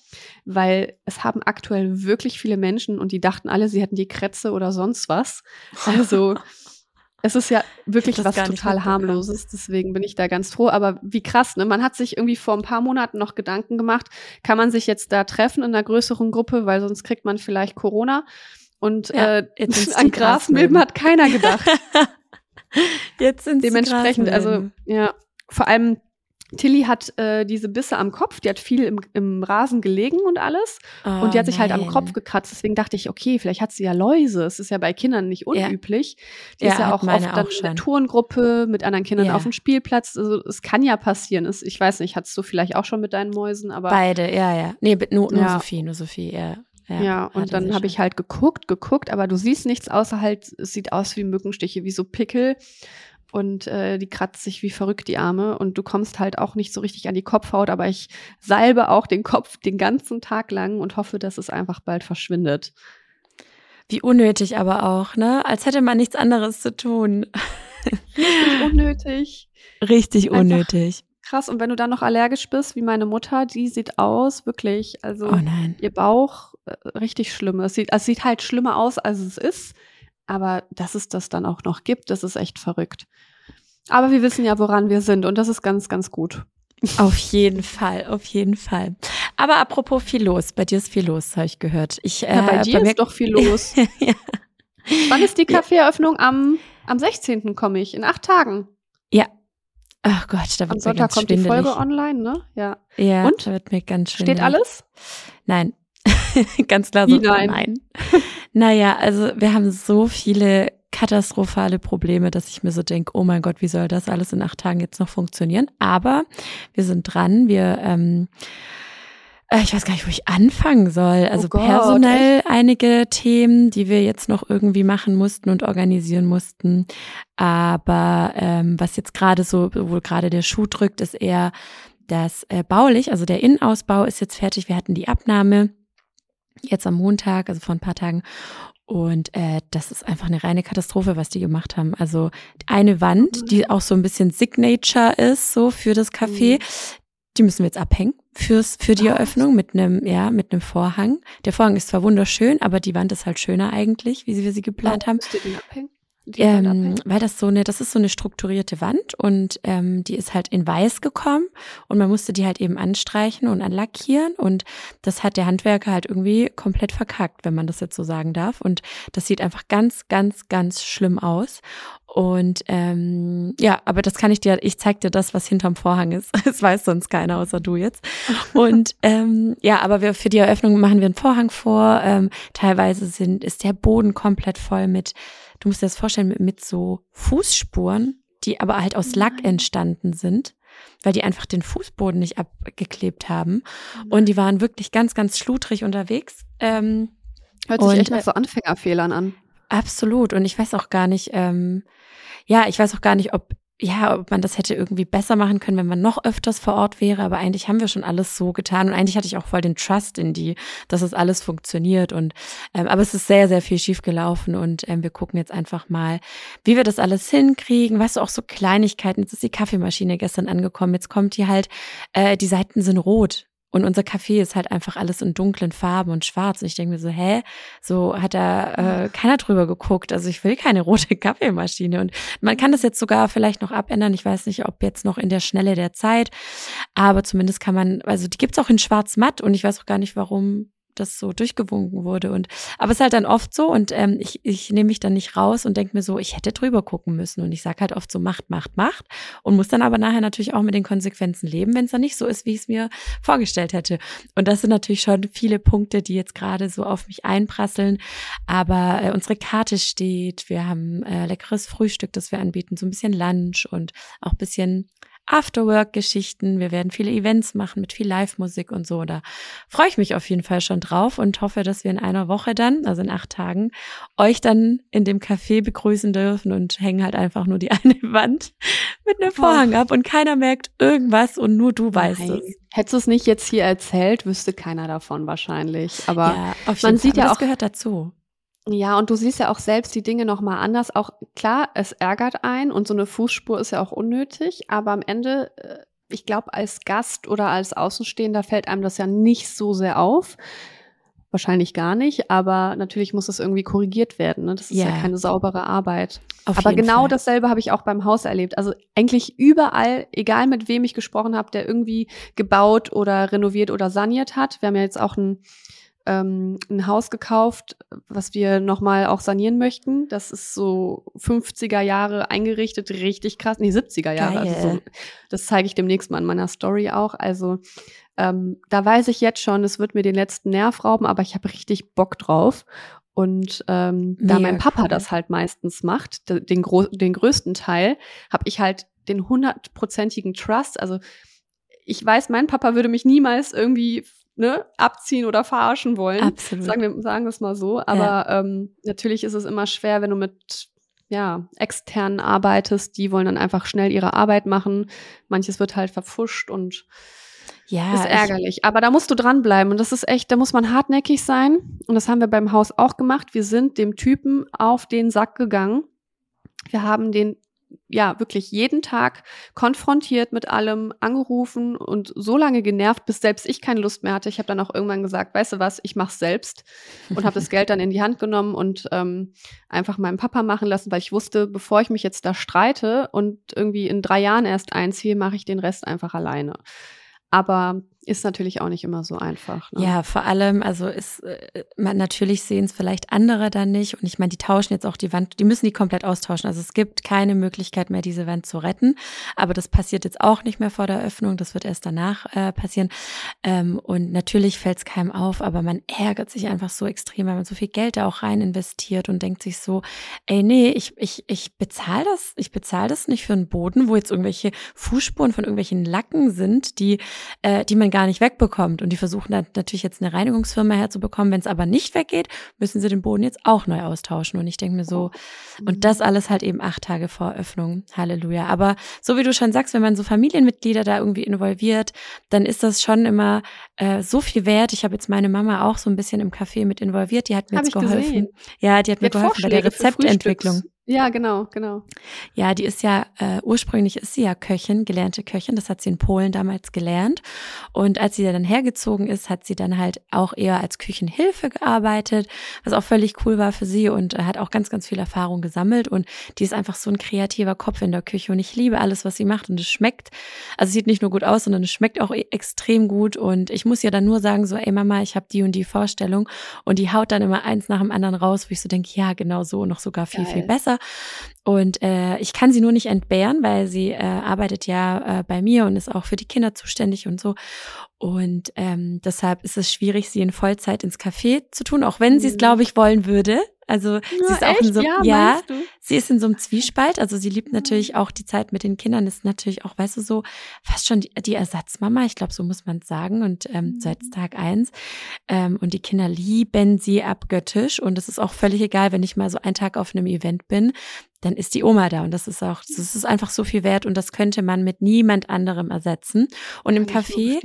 weil es haben aktuell wirklich viele Menschen und die dachten alle, sie hätten die Krätze oder sonst was. Also es ist ja wirklich was total harmloses, deswegen bin ich da ganz froh. Aber wie krass, ne? Man hat sich irgendwie vor ein paar Monaten noch Gedanken gemacht, kann man sich jetzt da treffen in einer größeren Gruppe, weil sonst kriegt man vielleicht Corona. Und Ja, äh, an Grasmilben. hat keiner gedacht. jetzt sind Dementsprechend, also ja, vor allem Tilly hat äh, diese Bisse am Kopf, die hat viel im, im Rasen gelegen und alles. Oh, und die hat sich halt am. Kopf gekratzt. Deswegen dachte ich, okay, vielleicht hat sie ja Läuse. Es ist ja bei Kindern nicht Ja. unüblich. Die Ja, ist ja auch oft dann auch in der schon. Turngruppe mit anderen Kindern Ja. auf dem Spielplatz. Also es kann ja passieren. Es, ich weiß nicht, hattest du vielleicht auch schon mit deinen Mäusen, aber Beide, ja, ja. Nee, nur, nur Ja. Sophie, nur Sophie, ja. Ja, ja, und dann habe ich halt geguckt, geguckt, aber du siehst nichts außer halt, es sieht aus wie Mückenstiche, wie so Pickel. Und äh, die kratzt sich wie verrückt die Arme und du kommst halt auch nicht so richtig an die Kopfhaut, aber ich salbe auch den Kopf den ganzen Tag lang und hoffe, dass es einfach bald verschwindet. Wie unnötig aber auch, ne? Als hätte man nichts anderes zu tun. Richtig unnötig. Richtig Einfach- unnötig. Krass. Und wenn du dann noch allergisch bist, wie meine Mutter, die sieht aus, wirklich, also Oh nein. ihr Bauch äh, richtig schlimm. Es sieht, es sieht halt schlimmer aus, als es ist. Aber dass es das dann auch noch gibt, das ist echt verrückt. Aber wir wissen ja, woran wir sind und das ist ganz, ganz gut. Auf jeden Fall, auf jeden Fall. Aber apropos viel los, bei dir ist viel los, habe ich gehört. Ich, äh, Ja, bei dir mir- ist doch viel los. ja. Wann ist die Ja. Kaffeeeröffnung? Am, am 16. komme ich, in acht Tagen. Ach Gott, da Am wird mir Sonntag kommt die schwindelig. Folge online, ne? Ja. Ja, Und? da wird mir ganz schwindelig. Steht alles? Nein. ganz klar so. Wie nein? nein. Naja, also wir haben so viele katastrophale Probleme, dass ich mir so denke, oh mein Gott, wie soll das alles in acht Tagen jetzt noch funktionieren? Aber wir sind dran, wir, ähm, äh, ich weiß gar nicht, wo ich anfangen soll. Also Oh Gott, personell einige Themen, die wir jetzt noch irgendwie machen mussten und organisieren mussten. Aber ähm, was jetzt gerade so, wo gerade der Schuh drückt, ist eher das äh, baulich, also der Innenausbau ist jetzt fertig. Wir hatten die Abnahme jetzt am Montag, also vor ein paar Tagen. Und äh, das ist einfach eine reine Katastrophe, was die gemacht haben. Also eine Wand, die auch so ein bisschen Signature ist, so für das Café, mhm. die müssen wir jetzt abhängen fürs für die Eröffnung mit einem ja mit einem Vorhang. Der Vorhang ist zwar wunderschön, aber die Wand ist halt schöner eigentlich, wie wir sie geplant haben. Müsst ihr den abhängen? Ähm, weil das so eine, das ist so eine strukturierte Wand und ähm, die ist halt in weiß gekommen und man musste die halt eben anstreichen und anlackieren und das hat der Handwerker halt irgendwie komplett verkackt, wenn man das jetzt so sagen darf. Und das sieht einfach ganz, ganz, ganz schlimm aus. Und ähm, ja, aber das kann ich dir, ich zeig dir das, was hinterm Vorhang ist. Das weiß sonst keiner außer du jetzt. Und ähm, ja, aber wir für die Eröffnung machen wir einen Vorhang vor. Ähm, teilweise sind, ist der Boden komplett voll mit du musst dir das vorstellen, mit, mit so Fußspuren, die aber halt aus Lack entstanden sind, weil die einfach den Fußboden nicht abgeklebt haben. Und die waren wirklich ganz, ganz schludrig unterwegs. Ähm, Hört sich echt nach so Anfängerfehlern an. Absolut. Und ich weiß auch gar nicht, ähm, ja, ich weiß auch gar nicht, ob ja, ob man das hätte irgendwie besser machen können, wenn man noch öfters vor Ort wäre. Aber eigentlich haben wir schon alles so getan. Und eigentlich hatte ich auch voll den Trust in die, dass es alles funktioniert. Und ähm, aber es ist sehr, sehr viel schief gelaufen. Und ähm, wir gucken jetzt einfach mal, wie wir das alles hinkriegen. Weißt du, auch so Kleinigkeiten. Jetzt ist die Kaffeemaschine gestern angekommen. Jetzt kommt die halt, äh, die Seiten sind rot. Und unser Café ist halt einfach alles in dunklen Farben und schwarz. Und ich denke mir so, hä? So hat da äh, keiner drüber geguckt. Also ich will keine rote Kaffeemaschine. Und man kann das jetzt sogar vielleicht noch abändern. Ich weiß nicht, ob jetzt noch in der Schnelle der Zeit. Aber zumindest kann man, also die gibt's auch in schwarz-matt. Und ich weiß auch gar nicht, warum das so durchgewunken wurde. Und aber es ist halt dann oft so und ähm, ich, ich nehme mich dann nicht raus und denke mir so, ich hätte drüber gucken müssen. Und ich sage halt oft so, macht, macht, macht. Und muss dann aber nachher natürlich auch mit den Konsequenzen leben, wenn es dann nicht so ist, wie ich es mir vorgestellt hätte. Und das sind natürlich schon viele Punkte, die jetzt gerade so auf mich einprasseln. Aber äh, unsere Karte steht, wir haben äh, leckeres Frühstück, das wir anbieten, so ein bisschen Lunch und auch bisschen Afterwork-Geschichten. Wir werden viele Events machen mit viel Live-Musik und so. Da freue ich mich auf jeden Fall schon drauf und hoffe, dass wir in einer Woche dann, also in acht Tagen, euch dann in dem Café begrüßen dürfen und hängen halt einfach nur die eine Wand mit einem Vorhang ab und keiner merkt irgendwas und nur du weißt Nein. es. Hättest du es nicht jetzt hier erzählt, wüsste keiner davon wahrscheinlich. Aber ja, man sieht Fall. ja auch, das gehört dazu. Ja, und du siehst ja auch selbst die Dinge nochmal anders. Auch klar, es ärgert einen und so eine Fußspur ist ja auch unnötig, aber am Ende, äh, ich glaube, als Gast oder als Außenstehender fällt einem das ja nicht so sehr auf. Wahrscheinlich gar nicht, aber natürlich muss das irgendwie korrigiert werden. Ne? Das ist yeah. ja keine saubere Arbeit. Auf aber genau Fall. dasselbe habe ich auch beim Haus erlebt. Also eigentlich überall, egal mit wem ich gesprochen habe, der irgendwie gebaut oder renoviert oder saniert hat. Wir haben ja jetzt auch ein ähm, ein Haus gekauft, was wir nochmal auch sanieren möchten. Das ist so 50er Jahre eingerichtet, richtig krass. Nee, 70er Jahre. Also so, das zeige ich demnächst mal in meiner Story auch. Also ähm, da weiß ich jetzt schon, es wird mir den letzten Nerv rauben, aber ich habe richtig Bock drauf. Und ähm, da mein Papa cool. das halt meistens macht, den, den größten Teil, habe ich halt den hundertprozentigen Trust. Also ich weiß, mein Papa würde mich niemals irgendwie ne, abziehen oder verarschen wollen. Absolut. Sagen wir, sagen wir es mal so. Aber ja. ähm, natürlich ist es immer schwer, wenn du mit ja, externen arbeitest, die wollen dann einfach schnell ihre Arbeit machen. Manches wird halt verfuscht und ja, ist ärgerlich. Aber da musst du dranbleiben. Und das ist echt, da muss man hartnäckig sein. Und das haben wir beim Haus auch gemacht. Wir sind dem Typen auf den Sack gegangen. Wir haben den ja wirklich jeden Tag konfrontiert mit allem, angerufen und so lange genervt, bis selbst ich keine Lust mehr hatte. Ich habe dann auch irgendwann gesagt, weißt du was, ich mach's selbst und habe das Geld dann in die Hand genommen und ähm, einfach meinem Papa machen lassen, weil ich wusste, bevor ich mich jetzt da streite und irgendwie in drei Jahren erst einziehe, mache ich den Rest einfach alleine. Aber ist natürlich auch nicht immer so einfach. Ne? Ja, vor allem, also ist äh, man natürlich sehen es vielleicht andere dann nicht. Und ich meine, die tauschen jetzt auch die Wand, die müssen die komplett austauschen. Also es gibt keine Möglichkeit mehr, diese Wand zu retten. Aber das passiert jetzt auch nicht mehr vor der Öffnung. Das wird erst danach äh, passieren. Ähm, und natürlich fällt es keinem auf, aber man ärgert sich einfach so extrem, weil man so viel Geld da auch rein investiert und denkt sich so, ey, nee, ich, ich, ich bezahle das, ich bezahle das nicht für einen Boden, wo jetzt irgendwelche Fußspuren von irgendwelchen Lacken sind, die, äh, die man gar nicht wegbekommt. Und die versuchen dann natürlich jetzt eine Reinigungsfirma herzubekommen. Wenn es aber nicht weggeht, müssen sie den Boden jetzt auch neu austauschen. Und ich denke mir so, und das alles halt eben acht Tage vor Öffnung. Halleluja. Aber so wie du schon sagst, wenn man so Familienmitglieder da irgendwie involviert, dann ist das schon immer äh, so viel wert. Ich habe jetzt meine Mama auch so ein bisschen im Café mit involviert. Die hat mir Hab jetzt geholfen. gesehen. Ja, die hat mir geholfen bei der Vorschläge Rezeptentwicklung. Ja, genau, genau. Ja, die ist ja, äh, ursprünglich ist sie ja Köchin, gelernte Köchin. Das hat sie in Polen damals gelernt. Und als sie dann hergezogen ist, hat sie dann halt auch eher als Küchenhilfe gearbeitet, was auch völlig cool war für sie und äh, hat auch ganz, ganz viel Erfahrung gesammelt. Und die ist einfach so ein kreativer Kopf in der Küche. Und ich liebe alles, was sie macht. Und es schmeckt, also es sieht nicht nur gut aus, sondern es schmeckt auch e- extrem gut. Und ich muss ihr dann nur sagen, so, ey Mama, ich habe die und die Vorstellung. Und die haut dann immer eins nach dem anderen raus, wo ich so denke, ja, genau so, noch sogar viel, Geil. viel besser. Und äh, ich kann sie nur nicht entbehren, weil sie äh, arbeitet ja äh, bei mir und ist auch für die Kinder zuständig und so. Und ähm, deshalb ist es schwierig, sie in Vollzeit ins Café zu tun, auch wenn sie es, Mhm. glaube ich, wollen würde. Also sie ist auch in so, ja, ja, sie ist in so einem Zwiespalt. Also sie liebt natürlich auch die Zeit mit den Kindern, ist natürlich auch, weißt du, so fast schon die, die Ersatzmama. Ich glaube, so muss man es sagen. Und ähm, Mhm. seit Tag eins. Ähm, und die Kinder lieben sie abgöttisch. Und es ist auch völlig egal, wenn ich mal so einen Tag auf einem Event bin, dann ist die Oma da. Und das ist auch, das ist einfach so viel wert. Und das könnte man mit niemand anderem ersetzen. Und im Kann nur Café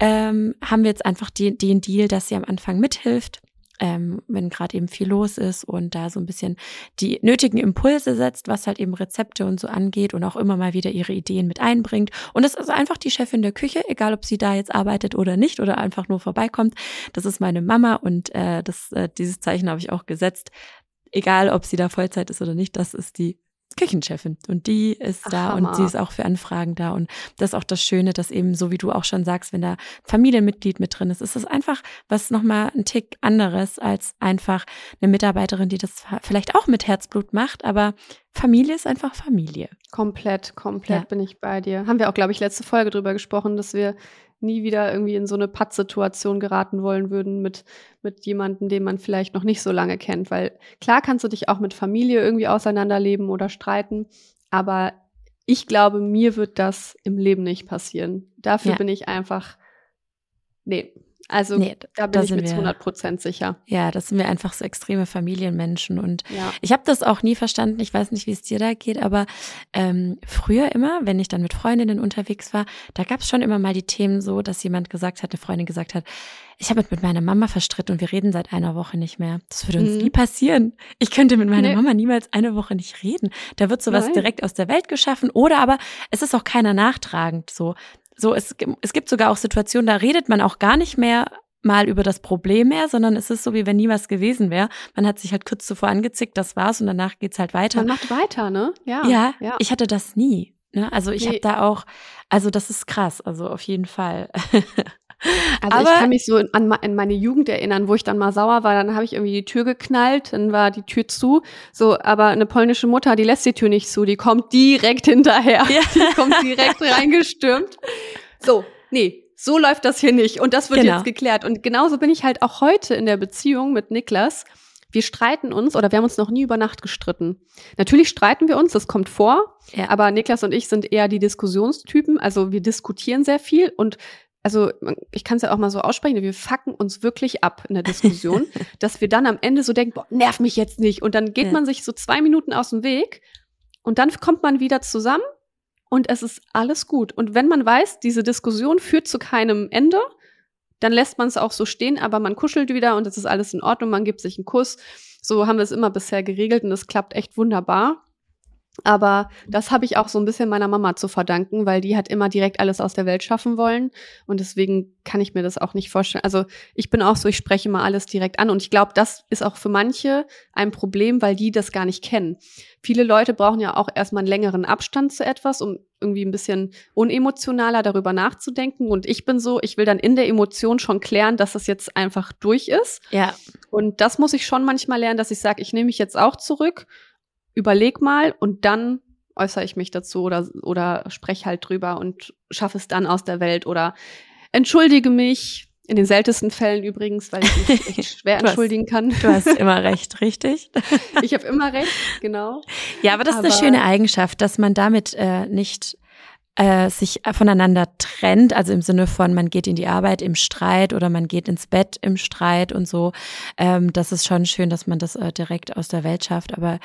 ähm, haben wir jetzt einfach die, den Deal, dass sie am Anfang mithilft, ähm, wenn gerade eben viel los ist und da so ein bisschen die nötigen Impulse setzt, was halt eben Rezepte und so angeht und auch immer mal wieder ihre Ideen mit einbringt. Und das ist einfach die Chefin der Küche, egal ob sie da jetzt arbeitet oder nicht oder einfach nur vorbeikommt. Das ist meine Mama und äh, das, äh, dieses Zeichen habe ich auch gesetzt. Egal, ob sie da Vollzeit ist oder nicht, das ist die Küchenchefin und die ist Ach, da und Hammer. sie ist auch für Anfragen da und das ist auch das Schöne, dass eben so wie du auch schon sagst, wenn da Familienmitglied mit drin ist, ist es einfach was nochmal ein Tick anderes als einfach eine Mitarbeiterin, die das vielleicht auch mit Herzblut macht, aber Familie ist einfach Familie. Komplett, komplett Ja. bin ich bei dir. Haben wir auch, glaube ich, letzte Folge drüber gesprochen, dass wir nie wieder irgendwie in so eine Pattsituation geraten wollen würden mit, mit jemandem, den man vielleicht noch nicht so lange kennt. Weil klar kannst du dich auch mit Familie irgendwie auseinanderleben oder streiten, aber ich glaube, mir wird das im Leben nicht passieren. Dafür Ja. bin ich einfach, nee, also Nee, da bin da ich sind mir zu 100 Prozent sicher. Ja, das sind wir einfach so extreme Familienmenschen und Ja. Ich habe das auch nie verstanden. Ich weiß nicht, wie es dir da geht, aber ähm, früher immer, wenn ich dann mit Freundinnen unterwegs war, da gab es schon immer mal die Themen so, dass jemand gesagt hat, eine Freundin gesagt hat, ich habe mich mit meiner Mama verstritten und wir reden seit einer Woche nicht mehr. Das würde uns Mhm. nie passieren. Ich könnte mit meiner Nee. Mama niemals eine Woche nicht reden. Da wird sowas Nein. direkt aus der Welt geschaffen oder aber es ist auch keiner nachtragend so. So, es, es gibt sogar auch Situationen, da redet man auch gar nicht mehr mal über das Problem mehr, sondern es ist so, wie wenn nie was gewesen wäre. Man hat sich halt kurz zuvor angezickt, das war's und danach geht's halt weiter. Man macht weiter, ne? Ja. ja, ja. ich hatte das nie. Ne? Also ich Nee. habe da auch, also das ist krass, also auf jeden Fall. Also Aber- ich kann mich so an, me- an meine Jugend erinnern, wo ich dann mal sauer war, dann habe ich irgendwie die Tür geknallt, dann war die Tür zu. So, aber eine polnische Mutter, die lässt die Tür nicht zu, die kommt direkt hinterher. Ja. Die kommt direkt reingestürmt. So, nee, so läuft das hier nicht. Und das wird Genau. jetzt geklärt. Und genauso bin ich halt auch heute in der Beziehung mit Niklas. Wir streiten uns oder wir haben uns noch nie über Nacht gestritten. Natürlich streiten wir uns, das kommt vor. Ja. Aber Niklas und ich sind eher die Diskussionstypen. Also wir diskutieren sehr viel und also ich kann es ja auch mal so aussprechen, wir fucken uns wirklich ab in der Diskussion, dass wir dann am Ende so denken, boah, nerv mich jetzt nicht. Und dann geht Ja. man sich so zwei Minuten aus dem Weg und dann kommt man wieder zusammen und es ist alles gut. Und wenn man weiß, diese Diskussion führt zu keinem Ende, dann lässt man es auch so stehen, aber man kuschelt wieder und es ist alles in Ordnung, man gibt sich einen Kuss. So haben wir es immer bisher geregelt und es klappt echt wunderbar. Aber das habe ich auch so ein bisschen meiner Mama zu verdanken, weil die hat immer direkt alles aus der Welt schaffen wollen. Und deswegen kann ich mir das auch nicht vorstellen. Also ich bin auch so, ich spreche mal alles direkt an. Und ich glaube, das ist auch für manche ein Problem, weil die das gar nicht kennen. Viele Leute brauchen ja auch erstmal einen längeren Abstand zu etwas, um irgendwie ein bisschen unemotionaler darüber nachzudenken. Und ich bin so, ich will dann in der Emotion schon klären, dass das jetzt einfach durch ist. ja, Und das muss ich schon manchmal lernen, dass ich sage, ich nehme mich jetzt auch zurück, überleg mal und dann äußere ich mich dazu oder, oder spreche halt drüber und schaffe es dann aus der Welt oder entschuldige mich. In den seltensten Fällen übrigens, weil ich mich echt schwer entschuldigen kann. du hast immer recht, richtig? Ich habe immer recht, genau. Ja, aber das ist eine Aber- schöne Eigenschaft, dass man damit äh, nicht äh, sich voneinander trennt, also im Sinne von, man geht in die Arbeit im Streit oder man geht ins Bett im Streit und so. Ähm, das ist schon schön, dass man das äh, direkt aus der Welt schafft. Aber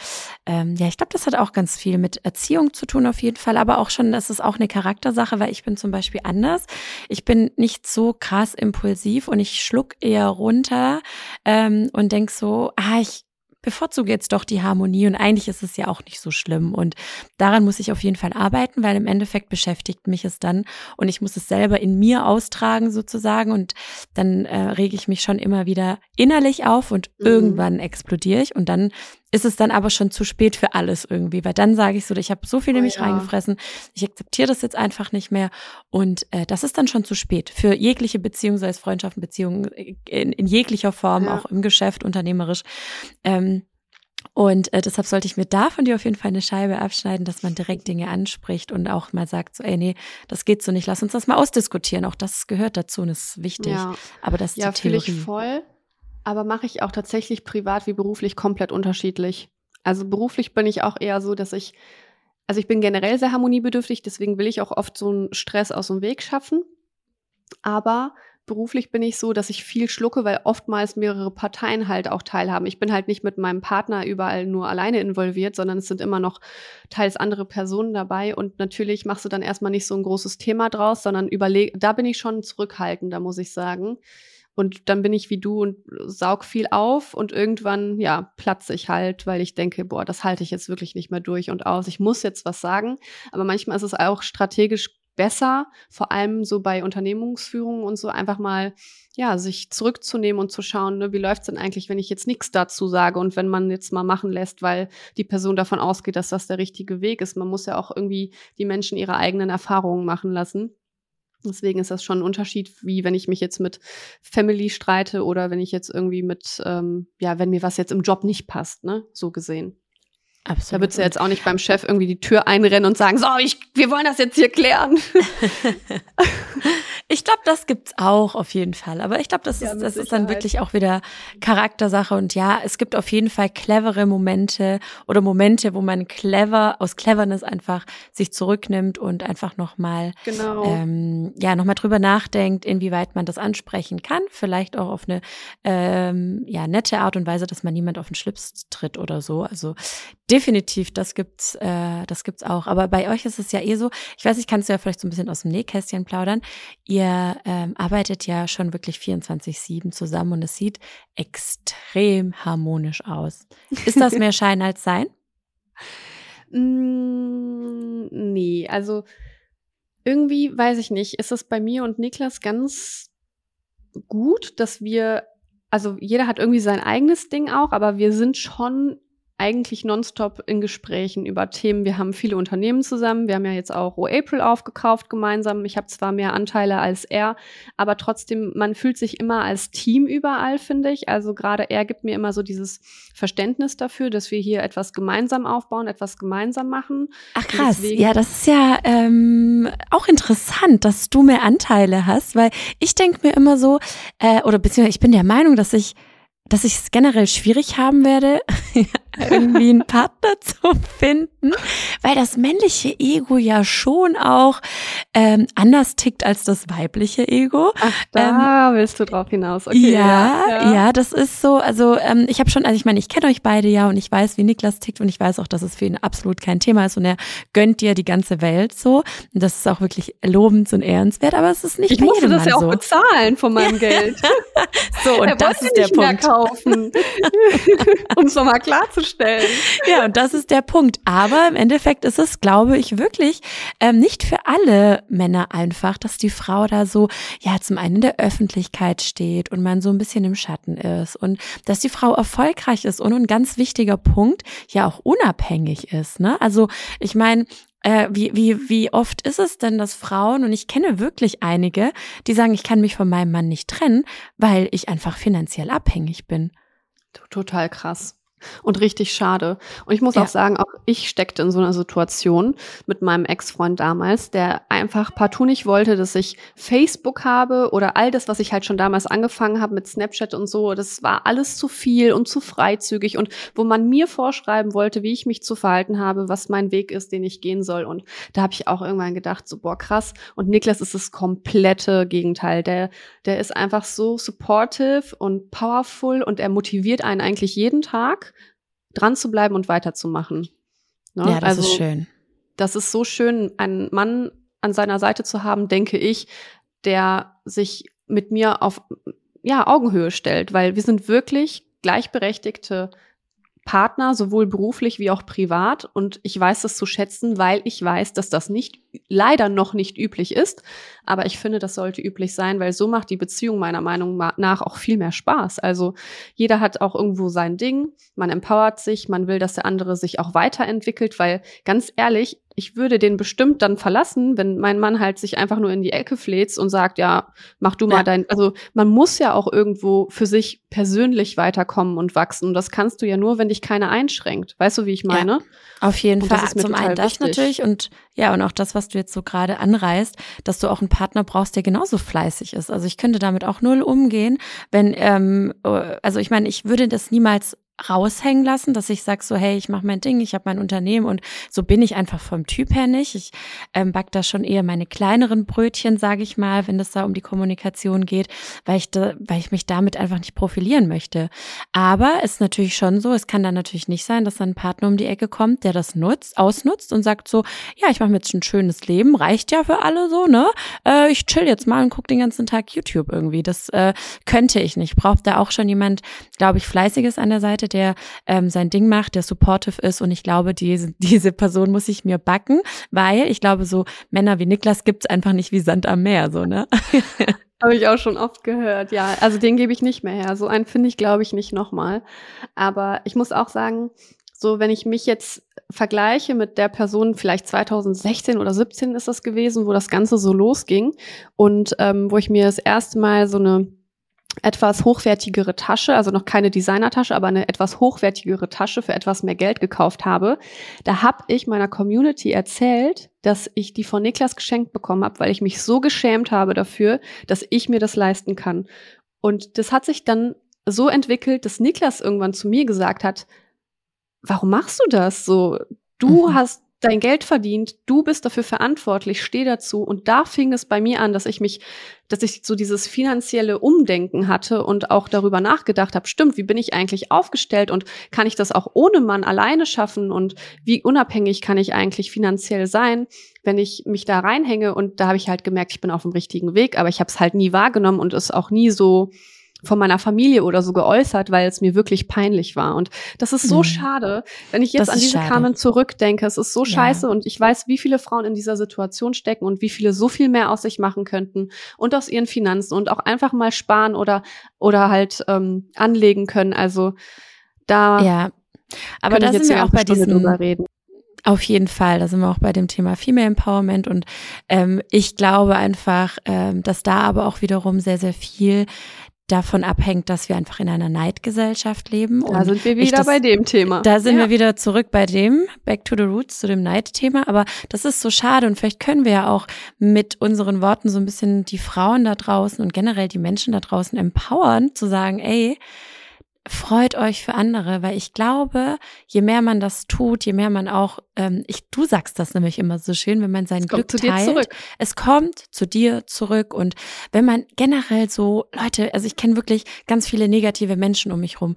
ähm, ja, ich glaube, das hat auch ganz viel mit Erziehung zu tun, auf jeden Fall. Aber auch schon, das ist auch eine Charaktersache, weil ich bin zum Beispiel anders. Ich bin nicht so krass impulsiv und ich schluck eher runter ähm, und denk so, ah, ich bevorzuge jetzt doch die Harmonie und eigentlich ist es ja auch nicht so schlimm und daran muss ich auf jeden Fall arbeiten, weil im Endeffekt beschäftigt mich es dann und ich muss es selber in mir austragen sozusagen und dann äh, rege ich mich schon immer wieder innerlich auf und mhm. irgendwann explodiere ich und dann ist es dann aber schon zu spät für alles irgendwie, weil dann sage ich so, ich habe so viel in oh mich ja. reingefressen, ich akzeptiere das jetzt einfach nicht mehr und äh, das ist dann schon zu spät für jegliche Beziehung, sei es Freundschaften, Beziehungen äh, in, in jeglicher Form, ja. auch im Geschäft, unternehmerisch. Ähm, und äh, deshalb sollte ich mir da von dir auf jeden Fall eine Scheibe abschneiden, dass man direkt Dinge anspricht und auch mal sagt, so, ey, nee, das geht so nicht, lass uns das mal ausdiskutieren. Auch das gehört dazu und ist wichtig. Ja. Aber das ist ja, die Theorie. Ich voll. Aber mache ich auch tatsächlich privat wie beruflich komplett unterschiedlich. Also beruflich bin ich auch eher so, dass ich, also ich bin generell sehr harmoniebedürftig, deswegen will ich auch oft so einen Stress aus dem Weg schaffen. Aber beruflich bin ich so, dass ich viel schlucke, weil oftmals mehrere Parteien halt auch teilhaben. Ich bin halt nicht mit meinem Partner überall nur alleine involviert, sondern es sind immer noch teils andere Personen dabei. Und natürlich machst du dann erstmal nicht so ein großes Thema draus, sondern überleg, da bin ich schon zurückhaltender, muss ich sagen. Und dann bin ich wie du und saug viel auf und irgendwann, ja, platze ich halt, weil ich denke, boah, das halte ich jetzt wirklich nicht mehr durch und aus. Ich muss jetzt was sagen. Aber manchmal ist es auch strategisch besser, vor allem so bei Unternehmungsführungen und so einfach mal, ja, sich zurückzunehmen und zu schauen, ne, wie läuft's denn eigentlich, wenn ich jetzt nichts dazu sage und wenn man jetzt mal machen lässt, weil die Person davon ausgeht, dass das der richtige Weg ist. Man muss ja auch irgendwie die Menschen ihre eigenen Erfahrungen machen lassen. Deswegen ist das schon ein Unterschied, wie wenn ich mich jetzt mit Family streite oder wenn ich jetzt irgendwie mit, ähm, ja, wenn mir was jetzt im Job nicht passt, ne, so gesehen. Absolut. Da würdest du jetzt auch nicht beim Chef irgendwie die Tür einrennen und sagen, so, ich, wir wollen das jetzt hier klären. Ich glaube, das gibt's auch auf jeden Fall. Aber ich glaube, das, ja, ist, das ist dann wirklich auch wieder Charaktersache. Und ja, es gibt auf jeden Fall clevere Momente oder Momente, wo man clever, aus Cleverness einfach sich zurücknimmt und einfach nochmal, genau. ähm, ja, nochmal drüber nachdenkt, inwieweit man das ansprechen kann. Vielleicht auch auf eine, ähm, ja, nette Art und Weise, dass man niemand auf den Schlips tritt oder so. Also definitiv, das gibt's, äh, das gibt's auch. Aber bei euch ist es ja eh so, ich weiß, ich kannst du ja vielleicht so ein bisschen aus dem Nähkästchen plaudern. Ihr ihr ähm, arbeitet ja schon wirklich 24-7 zusammen und es sieht extrem harmonisch aus. Ist das mehr Schein als Sein? Mm, nee, also irgendwie weiß ich nicht, ist es bei mir und Niklas ganz gut, dass wir, also jeder hat irgendwie sein eigenes Ding auch, aber wir sind schon eigentlich nonstop in Gesprächen über Themen. Wir haben viele Unternehmen zusammen. Wir haben ja jetzt auch O-April aufgekauft gemeinsam. Ich habe zwar mehr Anteile als er, aber trotzdem, man fühlt sich immer als Team überall, finde ich. Also gerade er gibt mir immer so dieses Verständnis dafür, dass wir hier etwas gemeinsam aufbauen, etwas gemeinsam machen. Ach krass, ja, das ist ja ähm, auch interessant, dass du mehr Anteile hast, weil ich denke mir immer so, äh, oder beziehungsweise ich bin der Meinung, dass ich dass ich es generell schwierig haben werde, irgendwie einen Partner zu finden, weil das männliche Ego ja schon auch ähm, anders tickt als das weibliche Ego. Ach, da ähm, willst du drauf hinaus. Okay, ja, ja, ja, das ist so. Also ähm, ich habe schon, also ich meine, ich kenne euch beide ja und ich weiß, wie Niklas tickt und ich weiß auch, dass es für ihn absolut kein Thema ist und er gönnt dir die ganze Welt so. Und das ist auch wirklich lobend und ehrenswert, aber es ist nicht Ich musste das ja auch bezahlen von meinem Geld. so, und er das ist der Punkt. um es nochmal klar zu darzustellen. Ja, und das ist der Punkt. Aber im Endeffekt ist es, glaube ich, wirklich ähm, nicht für alle Männer einfach, dass die Frau da so, ja, zum einen in der Öffentlichkeit steht und man so ein bisschen im Schatten ist und dass die Frau erfolgreich ist und ein ganz wichtiger Punkt, ja auch unabhängig ist. Ne? Also ich meine, äh, wie, wie, wie oft ist es denn, dass Frauen, und ich kenne wirklich einige, die sagen, ich kann mich von meinem Mann nicht trennen, weil ich einfach finanziell abhängig bin. Total krass. Und richtig schade. Und ich muss ja. auch sagen, auch ich steckte in so einer Situation mit meinem Ex-Freund damals, der einfach partout nicht wollte, dass ich Facebook habe oder all das, was ich halt schon damals angefangen habe mit Snapchat und so. Das war alles zu viel und zu freizügig und wo man mir vorschreiben wollte, wie ich mich zu verhalten habe, was mein Weg ist, den ich gehen soll. Und da habe ich auch irgendwann gedacht, so boah, krass. Und Niklas ist das komplette Gegenteil. Der, der ist einfach so supportive und powerful und er motiviert einen eigentlich jeden Tag dran zu bleiben und weiterzumachen. Ne? Ja, das also, ist schön. Das ist so schön, einen Mann an seiner Seite zu haben, denke ich, der sich mit mir auf ja, Augenhöhe stellt, weil wir sind wirklich gleichberechtigte Partner, sowohl beruflich wie auch privat. Und ich weiß das zu schätzen, weil ich weiß, dass das nicht, leider noch nicht üblich ist. Aber ich finde, das sollte üblich sein, weil so macht die Beziehung meiner Meinung nach auch viel mehr Spaß. Also jeder hat auch irgendwo sein Ding. Man empowert sich. Man will, dass der andere sich auch weiterentwickelt, weil ganz ehrlich, ich würde den bestimmt dann verlassen, wenn mein Mann halt sich einfach nur in die Ecke fläzt und sagt, ja, mach du mal ja. dein, also man muss ja auch irgendwo für sich persönlich weiterkommen und wachsen. Und das kannst du ja nur, wenn dich keiner einschränkt. Weißt du, wie ich meine? Ja, auf jeden und Fall. Zum einen das wichtig. natürlich und ja, und auch das, was du jetzt so gerade anreißt, dass du auch einen Partner brauchst, der genauso fleißig ist. Also ich könnte damit auch null umgehen, wenn, ähm, äh, also ich meine, ich würde das niemals raushängen lassen, dass ich sage so, hey, ich mache mein Ding, ich habe mein Unternehmen und so bin ich einfach vom Typ her nicht. Ich ähm, back da schon eher meine kleineren Brötchen, sage ich mal, wenn es da um die Kommunikation geht, weil ich, da, weil ich mich damit einfach nicht profilieren möchte. Aber es ist natürlich schon so, es kann dann natürlich nicht sein, dass dann ein Partner um die Ecke kommt, der das nutzt, ausnutzt und sagt so, ja, ich mache mir jetzt ein schönes Leben, reicht ja für alle so, ne? Äh, ich chill jetzt mal und guck den ganzen Tag YouTube irgendwie. Das äh, könnte ich nicht. Braucht da auch schon jemand, glaube ich, fleißiges an der Seite, der ähm, sein Ding macht, der supportive ist. Und ich glaube, diese, diese Person muss ich mir backen, weil ich glaube, so Männer wie Niklas gibt's einfach nicht wie Sand am Meer, so, ne? Habe ich auch schon oft gehört, ja. Also den gebe ich nicht mehr her. So einen finde ich, glaube ich, nicht nochmal. Aber ich muss auch sagen, so wenn ich mich jetzt vergleiche mit der Person, vielleicht 2016 oder 17 ist das gewesen, wo das Ganze so losging und ähm, wo ich mir das erste Mal so eine etwas hochwertigere Tasche, also noch keine Designertasche, aber eine etwas hochwertigere Tasche für etwas mehr Geld gekauft habe. Da habe ich meiner Community erzählt, dass ich die von Niklas geschenkt bekommen habe, weil ich mich so geschämt habe dafür, dass ich mir das leisten kann. Und das hat sich dann so entwickelt, dass Niklas irgendwann zu mir gesagt hat, warum machst du das so? Du mhm. hast dein Geld verdient, du bist dafür verantwortlich, steh dazu. Und da fing es bei mir an, dass ich mich, dass ich so dieses finanzielle Umdenken hatte und auch darüber nachgedacht habe, stimmt, wie bin ich eigentlich aufgestellt und kann ich das auch ohne Mann alleine schaffen und wie unabhängig kann ich eigentlich finanziell sein, wenn ich mich da reinhänge. Und da habe ich halt gemerkt, ich bin auf dem richtigen Weg, aber ich habe es halt nie wahrgenommen und es auch nie so von meiner Familie oder so geäußert, weil es mir wirklich peinlich war. Und das ist so mhm. schade, wenn ich jetzt an diese Carmen zurückdenke. Es ist so scheiße ja. und ich weiß, wie viele Frauen in dieser Situation stecken und wie viele so viel mehr aus sich machen könnten und aus ihren Finanzen und auch einfach mal sparen oder oder halt ähm, anlegen können. Also da ja. Aber da sind wir auch bei diesen reden. Auf jeden Fall, da sind wir auch bei dem Thema Female Empowerment und ähm, ich glaube einfach, ähm, dass da aber auch wiederum sehr, sehr viel davon abhängt, dass wir einfach in einer Neidgesellschaft leben. Da sind wir wieder das, bei dem Thema. Da sind ja. wir wieder zurück bei dem, back to the roots, zu dem Neidthema. Aber das ist so schade und vielleicht können wir ja auch mit unseren Worten so ein bisschen die Frauen da draußen und generell die Menschen da draußen empowern, zu sagen, ey, freut euch für andere, weil ich glaube, je mehr man das tut, je mehr man auch, ähm, ich, du sagst das nämlich immer so schön, wenn man sein es Glück teilt, es kommt zu dir zurück. Und wenn man generell so, Leute, also ich kenne wirklich ganz viele negative Menschen um mich rum,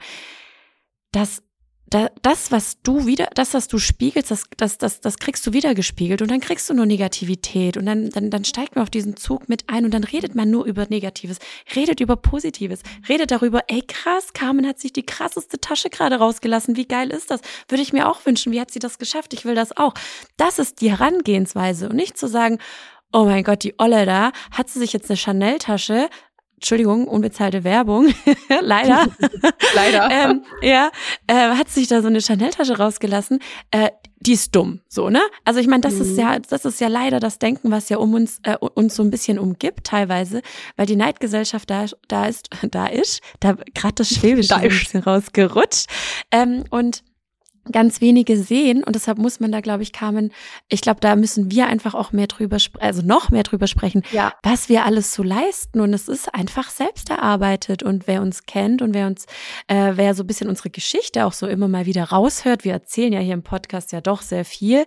dass da, das, was du wieder, das, was du spiegelst, das, das, das, das kriegst du wieder gespiegelt und dann kriegst du nur Negativität und dann, dann, dann steigt man auf diesen Zug mit ein und dann redet man nur über Negatives, redet über Positives, redet darüber, ey krass, Carmen hat sich die krasseste Tasche gerade rausgelassen, wie geil ist das? Würde ich mir auch wünschen, wie hat sie das geschafft? Ich will das auch. Das ist die Herangehensweise und nicht zu sagen, oh mein Gott, die Olle da, hat sie sich jetzt eine Chanel-Tasche Entschuldigung, unbezahlte Werbung, leider. leider. ähm, ja, äh, hat sich da so eine Chanel-Tasche rausgelassen. Äh, die ist dumm, so, ne? Also ich meine, das Mhm. ist ja, das ist ja leider das Denken, was ja um uns, äh, uns so ein bisschen umgibt teilweise, weil die Neidgesellschaft da, da ist, da ist, da gerade das Schwäbische Da ein ist. bisschen rausgerutscht. Ähm, und ganz wenige sehen. Und deshalb muss man da, glaube ich, Carmen, ich glaube, da müssen wir einfach auch mehr drüber sprechen, also noch mehr drüber sprechen, Ja. was wir alles so leisten. Und es ist einfach selbst erarbeitet. Und wer uns kennt und wer uns, äh, wer so ein bisschen unsere Geschichte auch so immer mal wieder raushört, wir erzählen ja hier im Podcast ja doch sehr viel,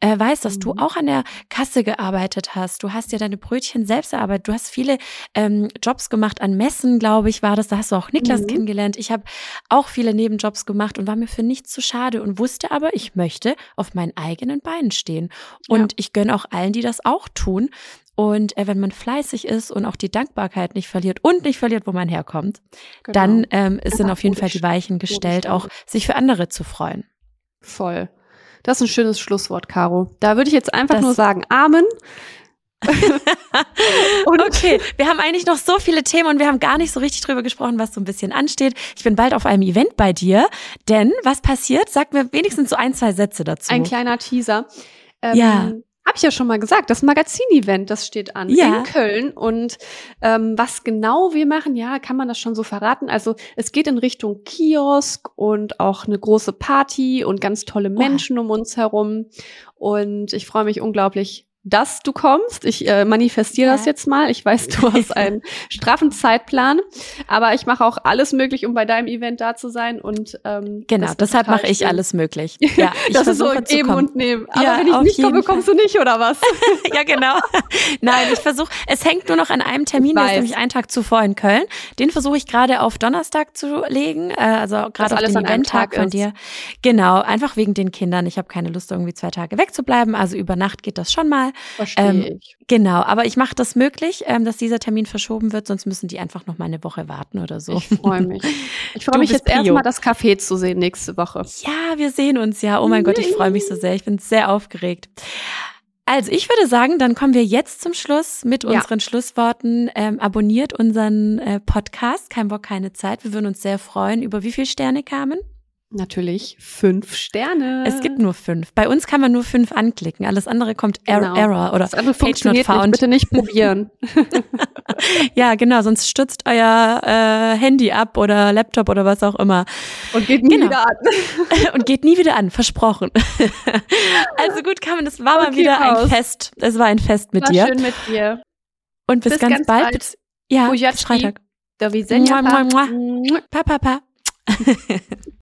äh, weiß, dass du Mhm. auch an der Kasse gearbeitet hast, du hast ja deine Brötchen selbst erarbeitet, du hast viele ähm, Jobs gemacht an Messen, glaube ich, war das, da hast du auch Niklas Mhm. kennengelernt, ich habe auch viele Nebenjobs gemacht und war mir für nichts zu schade und wusste aber, ich möchte auf meinen eigenen Beinen stehen und ich gönne auch allen, die das auch tun. Und äh, wenn man fleißig ist und auch die Dankbarkeit nicht verliert und nicht verliert, wo man herkommt, Genau. dann ähm, sind auf jeden Fall die Weichen gestellt, auch sich für andere zu freuen. Voll. Das ist ein schönes Schlusswort, Caro. Da würde ich jetzt einfach Das- nur sagen, Amen. Und- okay, wir haben eigentlich noch so viele Themen und wir haben gar nicht so richtig drüber gesprochen, was so ein bisschen ansteht. Ich bin bald auf einem Event bei dir, denn was passiert? Sag mir wenigstens so ein, zwei Sätze dazu. Ein kleiner Teaser. Ähm, Ja. Habe ich ja schon mal gesagt, das Magazin-Event, das steht an Ja. in Köln. Und ähm, was genau wir machen, ja, kann man das schon so verraten. Also es geht in Richtung Kiosk und auch eine große Party und ganz tolle Menschen um uns herum. Und ich freue mich unglaublich, dass du kommst. Ich äh, manifestiere das jetzt mal. Ich weiß, du hast einen straffen Zeitplan, aber ich mache auch alles möglich, um bei deinem Event da zu sein. Und ähm, Genau, deshalb mache ich alles möglich. Ja, ich das ist so geben und nehmen. Aber Ja, wenn ich nicht komme, kommst du nicht, oder was? ja, genau. Nein, ich versuche, es hängt nur noch an einem Termin, der ist nämlich einen Tag zuvor in Köln. Den versuche ich gerade auf Donnerstag zu legen, äh, also gerade auf alles den Eventtag Tag von dir. Genau, einfach wegen den Kindern. Ich habe keine Lust, irgendwie zwei Tage wegzubleiben. Also über Nacht geht das schon mal. Verstehe Ähm, ich. Genau, aber ich mache das möglich, ähm, dass dieser Termin verschoben wird, sonst müssen die einfach noch mal eine Woche warten oder so. Ich freue mich. Ich freue mich jetzt erstmal, das Café zu sehen nächste Woche. Ja, wir sehen uns ja. Oh mein Gott, ich freue mich so sehr. Ich bin sehr aufgeregt. Also ich würde sagen, dann kommen wir jetzt zum Schluss mit Ja. unseren Schlussworten. Ähm, abonniert unseren äh, Podcast, kein Bock, keine Zeit. Wir würden uns sehr freuen. Über wie viele Sterne kamen? Natürlich fünf Sterne. Es gibt nur fünf. Bei uns kann man nur fünf anklicken. Alles andere kommt er Genau. Error oder das andere Page not funktioniert nicht. found. Bitte nicht probieren. Ja, genau, sonst stürzt euer äh, Handy ab oder Laptop oder was auch immer. Und geht nie Genau. wieder an. und geht nie wieder an, versprochen. also gut, Carmen, es war mal Okay, wieder ein. Fest. Es war ein Fest mit War dir. schön mit dir. Und bis, Bis ganz, ganz bald. bald. Bis, ja, bis. Freitag. Der Wisenja. Mua, mua,